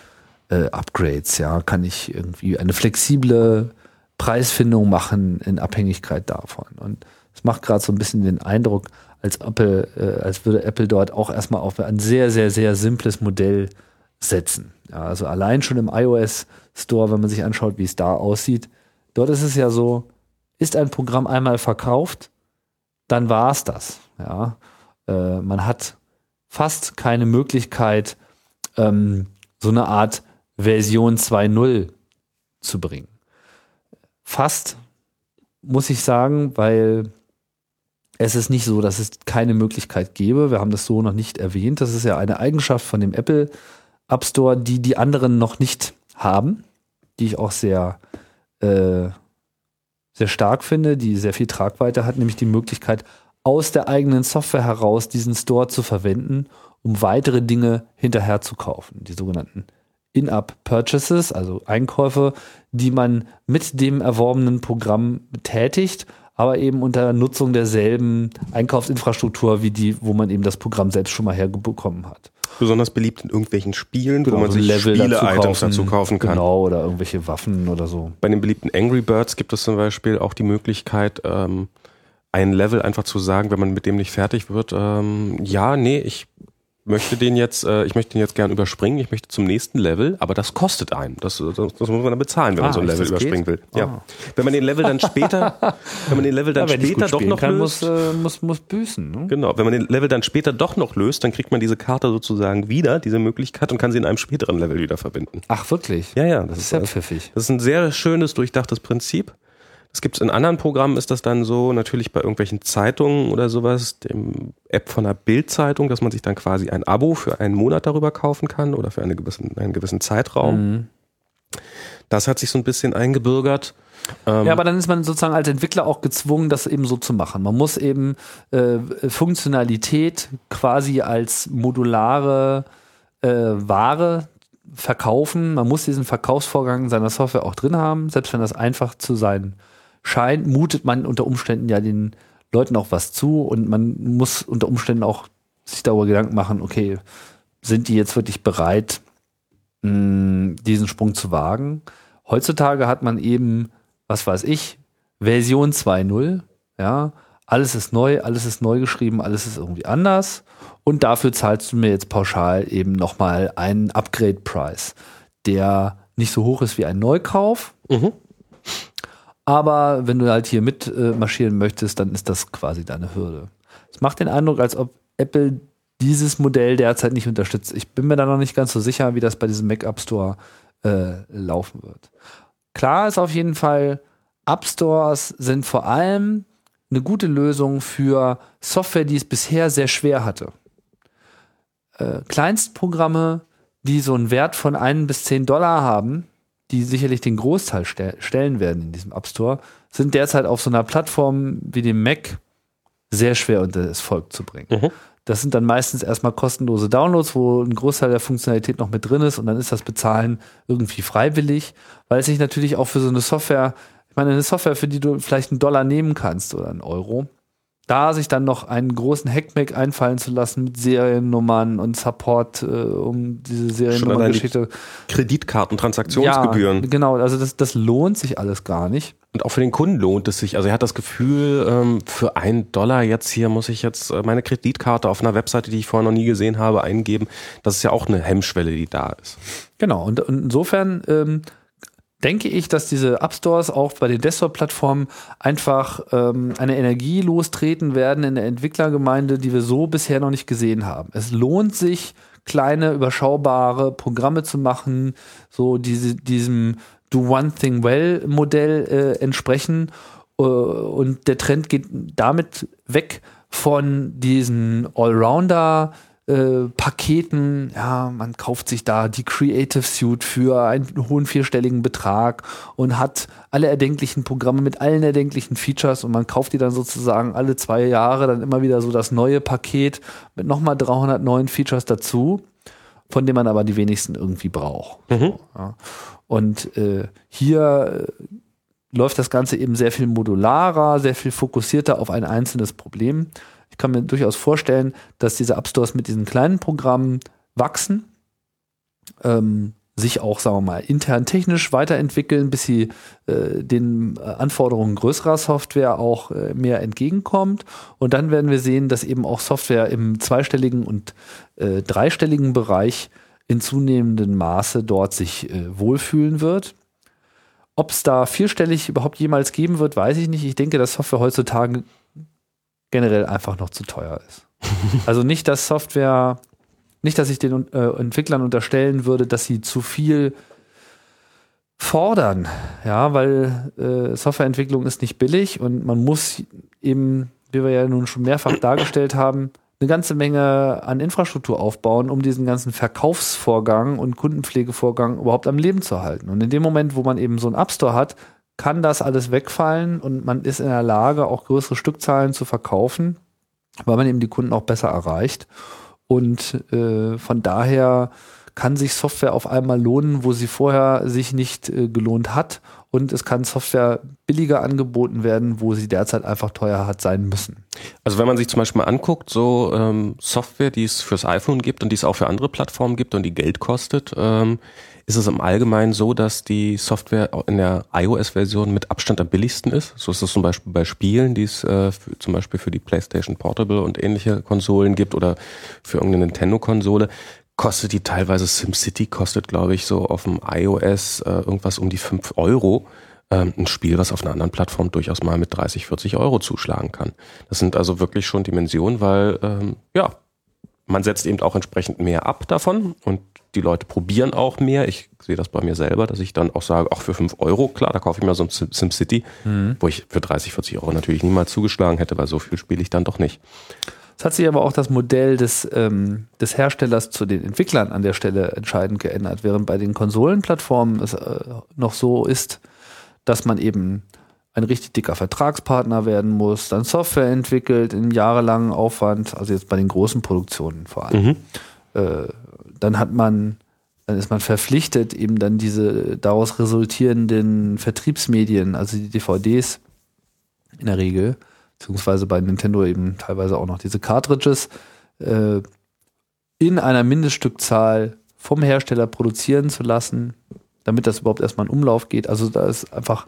äh, Upgrades? Ja, kann ich irgendwie eine flexible Preisfindung machen in Abhängigkeit davon? Und es macht gerade so ein bisschen den Eindruck, als Apple, äh, als würde Apple dort auch erstmal auf ein sehr, sehr, sehr simples Modell setzen. Ja, also allein schon im iOS Store, wenn man sich anschaut, wie es da aussieht, dort ist es ja so, ist ein Programm einmal verkauft, dann war es das. Ja, äh, man hat fast keine Möglichkeit, ähm, so eine Art Version 2.0 zu bringen. Fast, muss ich sagen, weil es ist nicht so, dass es keine Möglichkeit gäbe. Wir haben das so noch nicht erwähnt. Das ist ja eine Eigenschaft von dem Apple App Store, die die anderen noch nicht haben, die ich auch sehr, äh, sehr stark finde, die sehr viel Tragweite hat, nämlich die Möglichkeit, aus der eigenen Software heraus diesen Store zu verwenden, um weitere Dinge hinterher zu kaufen. Die sogenannten In-App-Purchases, also Einkäufe, die man mit dem erworbenen Programm tätigt, aber eben unter Nutzung derselben Einkaufsinfrastruktur wie die, wo man eben das Programm selbst schon mal herbekommen hat. Besonders beliebt in irgendwelchen Spielen, wo man so sich Spiele-Items dazu kaufen kann. Genau, oder irgendwelche Waffen oder so. Bei den beliebten Angry Birds gibt es zum Beispiel auch die Möglichkeit, ähm, ein Level einfach zu sagen, wenn man mit dem nicht fertig wird, ähm, ja, nee, ich möchte den jetzt, äh, ich möchte den jetzt gern überspringen, ich möchte zum nächsten Level, aber das kostet einen. Das, das, das muss man dann bezahlen, wenn Ah, man so ein Level das überspringen will. Ja. Ah. Wenn man den Level dann später, [laughs] wenn man den Level dann Ja, später doch noch kann, löst, muss, äh, muss, muss büßen. Ne? Genau, wenn man den Level dann später doch noch löst, dann kriegt man diese Karte sozusagen wieder, diese Möglichkeit und kann sie in einem späteren Level wieder verbinden. Ach, wirklich? Ja, ja, Das ist ja pfiffig. das ist ein sehr schönes, durchdachtes Prinzip. Das gibt es in anderen Programmen, ist das dann so, natürlich bei irgendwelchen Zeitungen oder sowas, dem App von einer Bildzeitung, dass man sich dann quasi ein Abo für einen Monat darüber kaufen kann oder für eine gewissen, einen gewissen Zeitraum. Mhm. Das hat sich so ein bisschen eingebürgert. Ähm, Ja, aber dann ist man sozusagen als Entwickler auch gezwungen, das eben so zu machen. Man muss eben äh, Funktionalität quasi als modulare äh, Ware verkaufen. Man muss diesen Verkaufsvorgang seiner Software auch drin haben, selbst wenn das einfach zu sein scheint, mutet man unter Umständen ja den Leuten auch was zu und man muss unter Umständen auch sich darüber Gedanken machen, okay, sind die jetzt wirklich bereit, mh, diesen Sprung zu wagen? Heutzutage hat man eben, was weiß ich, Version 2.0, ja, alles ist neu, alles ist neu geschrieben, alles ist irgendwie anders und dafür zahlst du mir jetzt pauschal eben nochmal einen Upgrade-Price, der nicht so hoch ist wie ein Neukauf, mhm. Aber wenn du halt hier mit äh, marschieren möchtest, dann ist das quasi deine Hürde. Es macht den Eindruck, als ob Apple dieses Modell derzeit nicht unterstützt. Ich bin mir da noch nicht ganz so sicher, wie das bei diesem Mac App Store äh, laufen wird. Klar ist auf jeden Fall, App Stores sind vor allem eine gute Lösung für Software, die es bisher sehr schwer hatte. äh, Kleinstprogramme, die so einen Wert von ein bis zehn Dollar haben, die sicherlich den Großteil ste stellen werden in diesem App Store, sind derzeit auf so einer Plattform wie dem Mac sehr schwer unter das Volk zu bringen. Mhm. Das sind dann meistens erstmal kostenlose Downloads, wo ein Großteil der Funktionalität noch mit drin ist und dann ist das Bezahlen irgendwie freiwillig, weil es sich natürlich auch für so eine Software, ich meine, eine Software, für die du vielleicht einen Dollar nehmen kannst oder einen Euro, da sich dann noch einen großen Hackmack einfallen zu lassen mit Seriennummern und Support, äh, um diese Seriennummerngeschichte. Kreditkartentransaktionsgebühren. Ja, genau, also das, das lohnt sich alles gar nicht. Und auch für den Kunden lohnt es sich. Also er hat das Gefühl, ähm, für einen Dollar jetzt hier muss ich jetzt äh, meine Kreditkarte auf einer Webseite, die ich vorher noch nie gesehen habe, eingeben. Das ist ja auch eine Hemmschwelle, die da ist. Genau, und, und insofern ähm, denke ich, dass diese App Stores auch bei den Desktop-Plattformen einfach ähm, eine Energie lostreten werden in der Entwicklergemeinde, die wir so bisher noch nicht gesehen haben. Es lohnt sich, kleine, überschaubare Programme zu machen, so diese, diesem Do One Thing Well Modell äh, entsprechen. Äh, und der Trend geht damit weg von diesen Allrounder äh, Paketen, ja, man kauft sich da die Creative Suite für einen hohen vierstelligen Betrag und hat alle erdenklichen Programme mit allen erdenklichen Features und man kauft die dann sozusagen alle zwei Jahre dann immer wieder so das neue Paket mit nochmal 300 neuen Features dazu, von denen man aber die wenigsten irgendwie braucht. Mhm. So, ja. Und äh, hier äh, läuft das Ganze eben sehr viel modularer, sehr viel fokussierter auf ein einzelnes Problem ich kann mir durchaus vorstellen, dass diese App Stores mit diesen kleinen Programmen wachsen, ähm, sich auch, sagen wir mal, intern technisch weiterentwickeln, bis sie äh, den äh, Anforderungen größerer Software auch äh, mehr entgegenkommt. Und dann werden wir sehen, dass eben auch Software im zweistelligen und äh, dreistelligen Bereich in zunehmendem Maße dort sich äh, wohlfühlen wird. Ob es da vierstellig überhaupt jemals geben wird, weiß ich nicht. Ich denke, dass Software heutzutage generell einfach noch zu teuer ist. [laughs] also nicht, dass Software, nicht, dass ich den äh, Entwicklern unterstellen würde, dass sie zu viel fordern, ja, weil äh, Softwareentwicklung ist nicht billig und man muss eben, wie wir ja nun schon mehrfach dargestellt haben, eine ganze Menge an Infrastruktur aufbauen, um diesen ganzen Verkaufsvorgang und Kundenpflegevorgang überhaupt am Leben zu halten. Und in dem Moment, wo man eben so einen App Store hat, kann das alles wegfallen und man ist in der Lage, auch größere Stückzahlen zu verkaufen, weil man eben die Kunden auch besser erreicht. Und äh, von daher kann sich Software auf einmal lohnen, wo sie vorher sich nicht äh, gelohnt hat. Und es kann Software billiger angeboten werden, wo sie derzeit einfach teuer hat sein müssen. Also wenn man sich zum Beispiel mal anguckt, so ähm, Software, die es fürs iPhone gibt und die es auch für andere Plattformen gibt und die Geld kostet, ähm, ist es im Allgemeinen so, dass die Software in der iOS-Version mit Abstand am billigsten ist. So ist es zum Beispiel bei Spielen, die es äh, für, zum Beispiel für die PlayStation Portable und ähnliche Konsolen gibt oder für irgendeine Nintendo-Konsole. Kostet die teilweise SimCity, kostet glaube ich so auf dem iOS äh, irgendwas um die fünf Euro ähm, ein Spiel, was auf einer anderen Plattform durchaus mal mit 30, 40 Euro zuschlagen kann. Das sind also wirklich schon Dimensionen, weil ähm, ja, man setzt eben auch entsprechend mehr ab davon und die Leute probieren auch mehr. Ich sehe das bei mir selber, dass ich dann auch sage, auch für 5 Euro, klar, da kaufe ich mir so ein SimCity, mhm. wo ich für 30, 40 Euro natürlich niemals zugeschlagen hätte, weil so viel spiele ich dann doch nicht. Es hat sich aber auch das Modell des, ähm, des Herstellers zu den Entwicklern an der Stelle entscheidend geändert, während bei den Konsolenplattformen es äh, noch so ist, dass man eben ein richtig dicker Vertragspartner werden muss, dann Software entwickelt in jahrelangen Aufwand, also jetzt bei den großen Produktionen vor allem. Mhm. Äh, dann hat man, dann ist man verpflichtet, eben dann diese daraus resultierenden Vertriebsmedien, also die DVDs in der Regel, beziehungsweise bei Nintendo eben teilweise auch noch diese Cartridges, äh, in einer Mindeststückzahl vom Hersteller produzieren zu lassen, damit das überhaupt erstmal in Umlauf geht. Also da ist einfach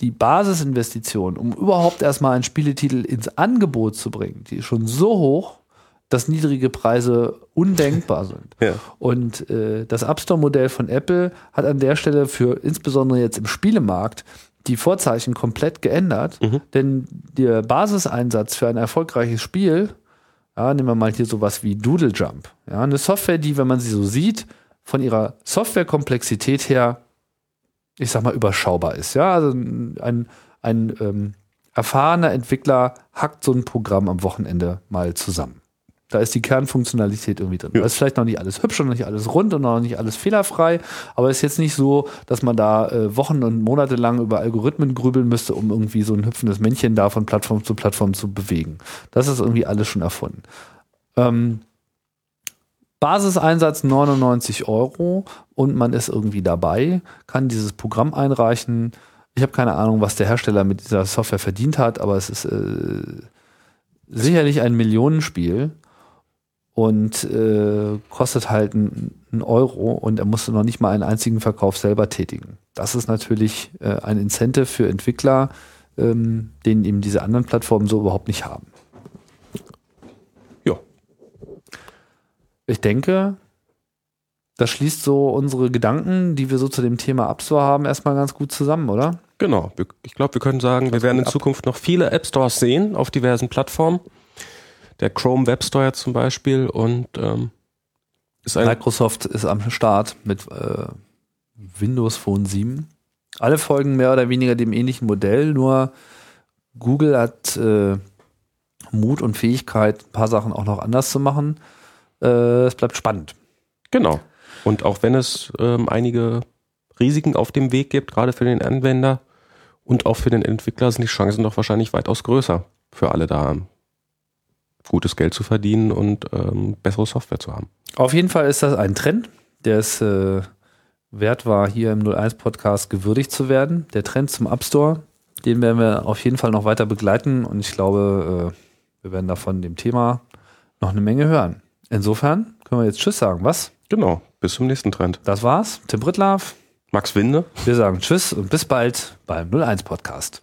die Basisinvestition, um überhaupt erstmal einen Spieletitel ins Angebot zu bringen, die ist schon so hoch, dass niedrige Preise undenkbar sind. Ja. Und äh, das App Store-Modell von Apple hat an der Stelle für insbesondere jetzt im Spielemarkt die Vorzeichen komplett geändert, mhm. denn der Basiseinsatz für ein erfolgreiches Spiel, ja, nehmen wir mal hier sowas wie Doodle Jump, ja, eine Software, die, wenn man sie so sieht, von ihrer Softwarekomplexität her ich sag mal, überschaubar ist. Ja, also ein, ein ähm, erfahrener Entwickler hackt so ein Programm am Wochenende mal zusammen. Da ist die Kernfunktionalität irgendwie drin. Ja. Da ist vielleicht noch nicht alles hübsch und noch nicht alles rund und noch nicht alles fehlerfrei, aber es ist jetzt nicht so, dass man da äh, Wochen und Monate lang über Algorithmen grübeln müsste, um irgendwie so ein hüpfendes Männchen da von Plattform zu Plattform zu bewegen. Das ist irgendwie alles schon erfunden. Ähm, Basiseinsatz 99 Euro und man ist irgendwie dabei, kann dieses Programm einreichen. Ich habe keine Ahnung, was der Hersteller mit dieser Software verdient hat, aber es ist äh, sicherlich ein Millionenspiel und äh, kostet halt einen Euro und er musste noch nicht mal einen einzigen Verkauf selber tätigen. Das ist natürlich äh, ein Incentive für Entwickler, ähm, den eben diese anderen Plattformen so überhaupt nicht haben. Ja. Ich denke, das schließt so unsere Gedanken, die wir so zu dem Thema App Store haben, erstmal ganz gut zusammen, oder? Genau. Ich glaube, wir können sagen, wir werden in. Zukunft noch viele App Stores sehen auf diversen Plattformen. Der Chrome Web Store zum Beispiel und ähm, ist Microsoft ist am Start mit äh, Windows Phone 7. Alle folgen mehr oder weniger dem ähnlichen Modell, nur Google hat äh, Mut und Fähigkeit, ein paar Sachen auch noch anders zu machen. Äh, es bleibt spannend. Genau. Und auch wenn es ähm, einige Risiken auf dem Weg gibt, gerade für den Anwender und auch für den Entwickler, sind die Chancen doch wahrscheinlich weitaus größer für alle da gutes Geld zu verdienen und ähm, bessere Software zu haben. Auf jeden Fall ist das ein Trend, der es äh, wert war, hier im 01 Podcast gewürdigt zu werden. Der Trend zum App Store, den werden wir auf jeden Fall noch weiter begleiten und ich glaube, äh, wir werden davon dem Thema noch eine Menge hören. Insofern können wir jetzt Tschüss sagen, was? Genau. Bis zum nächsten Trend. Das war's. Tim Brittlaff. Max Winde. Wir sagen Tschüss und bis bald beim 01 Podcast.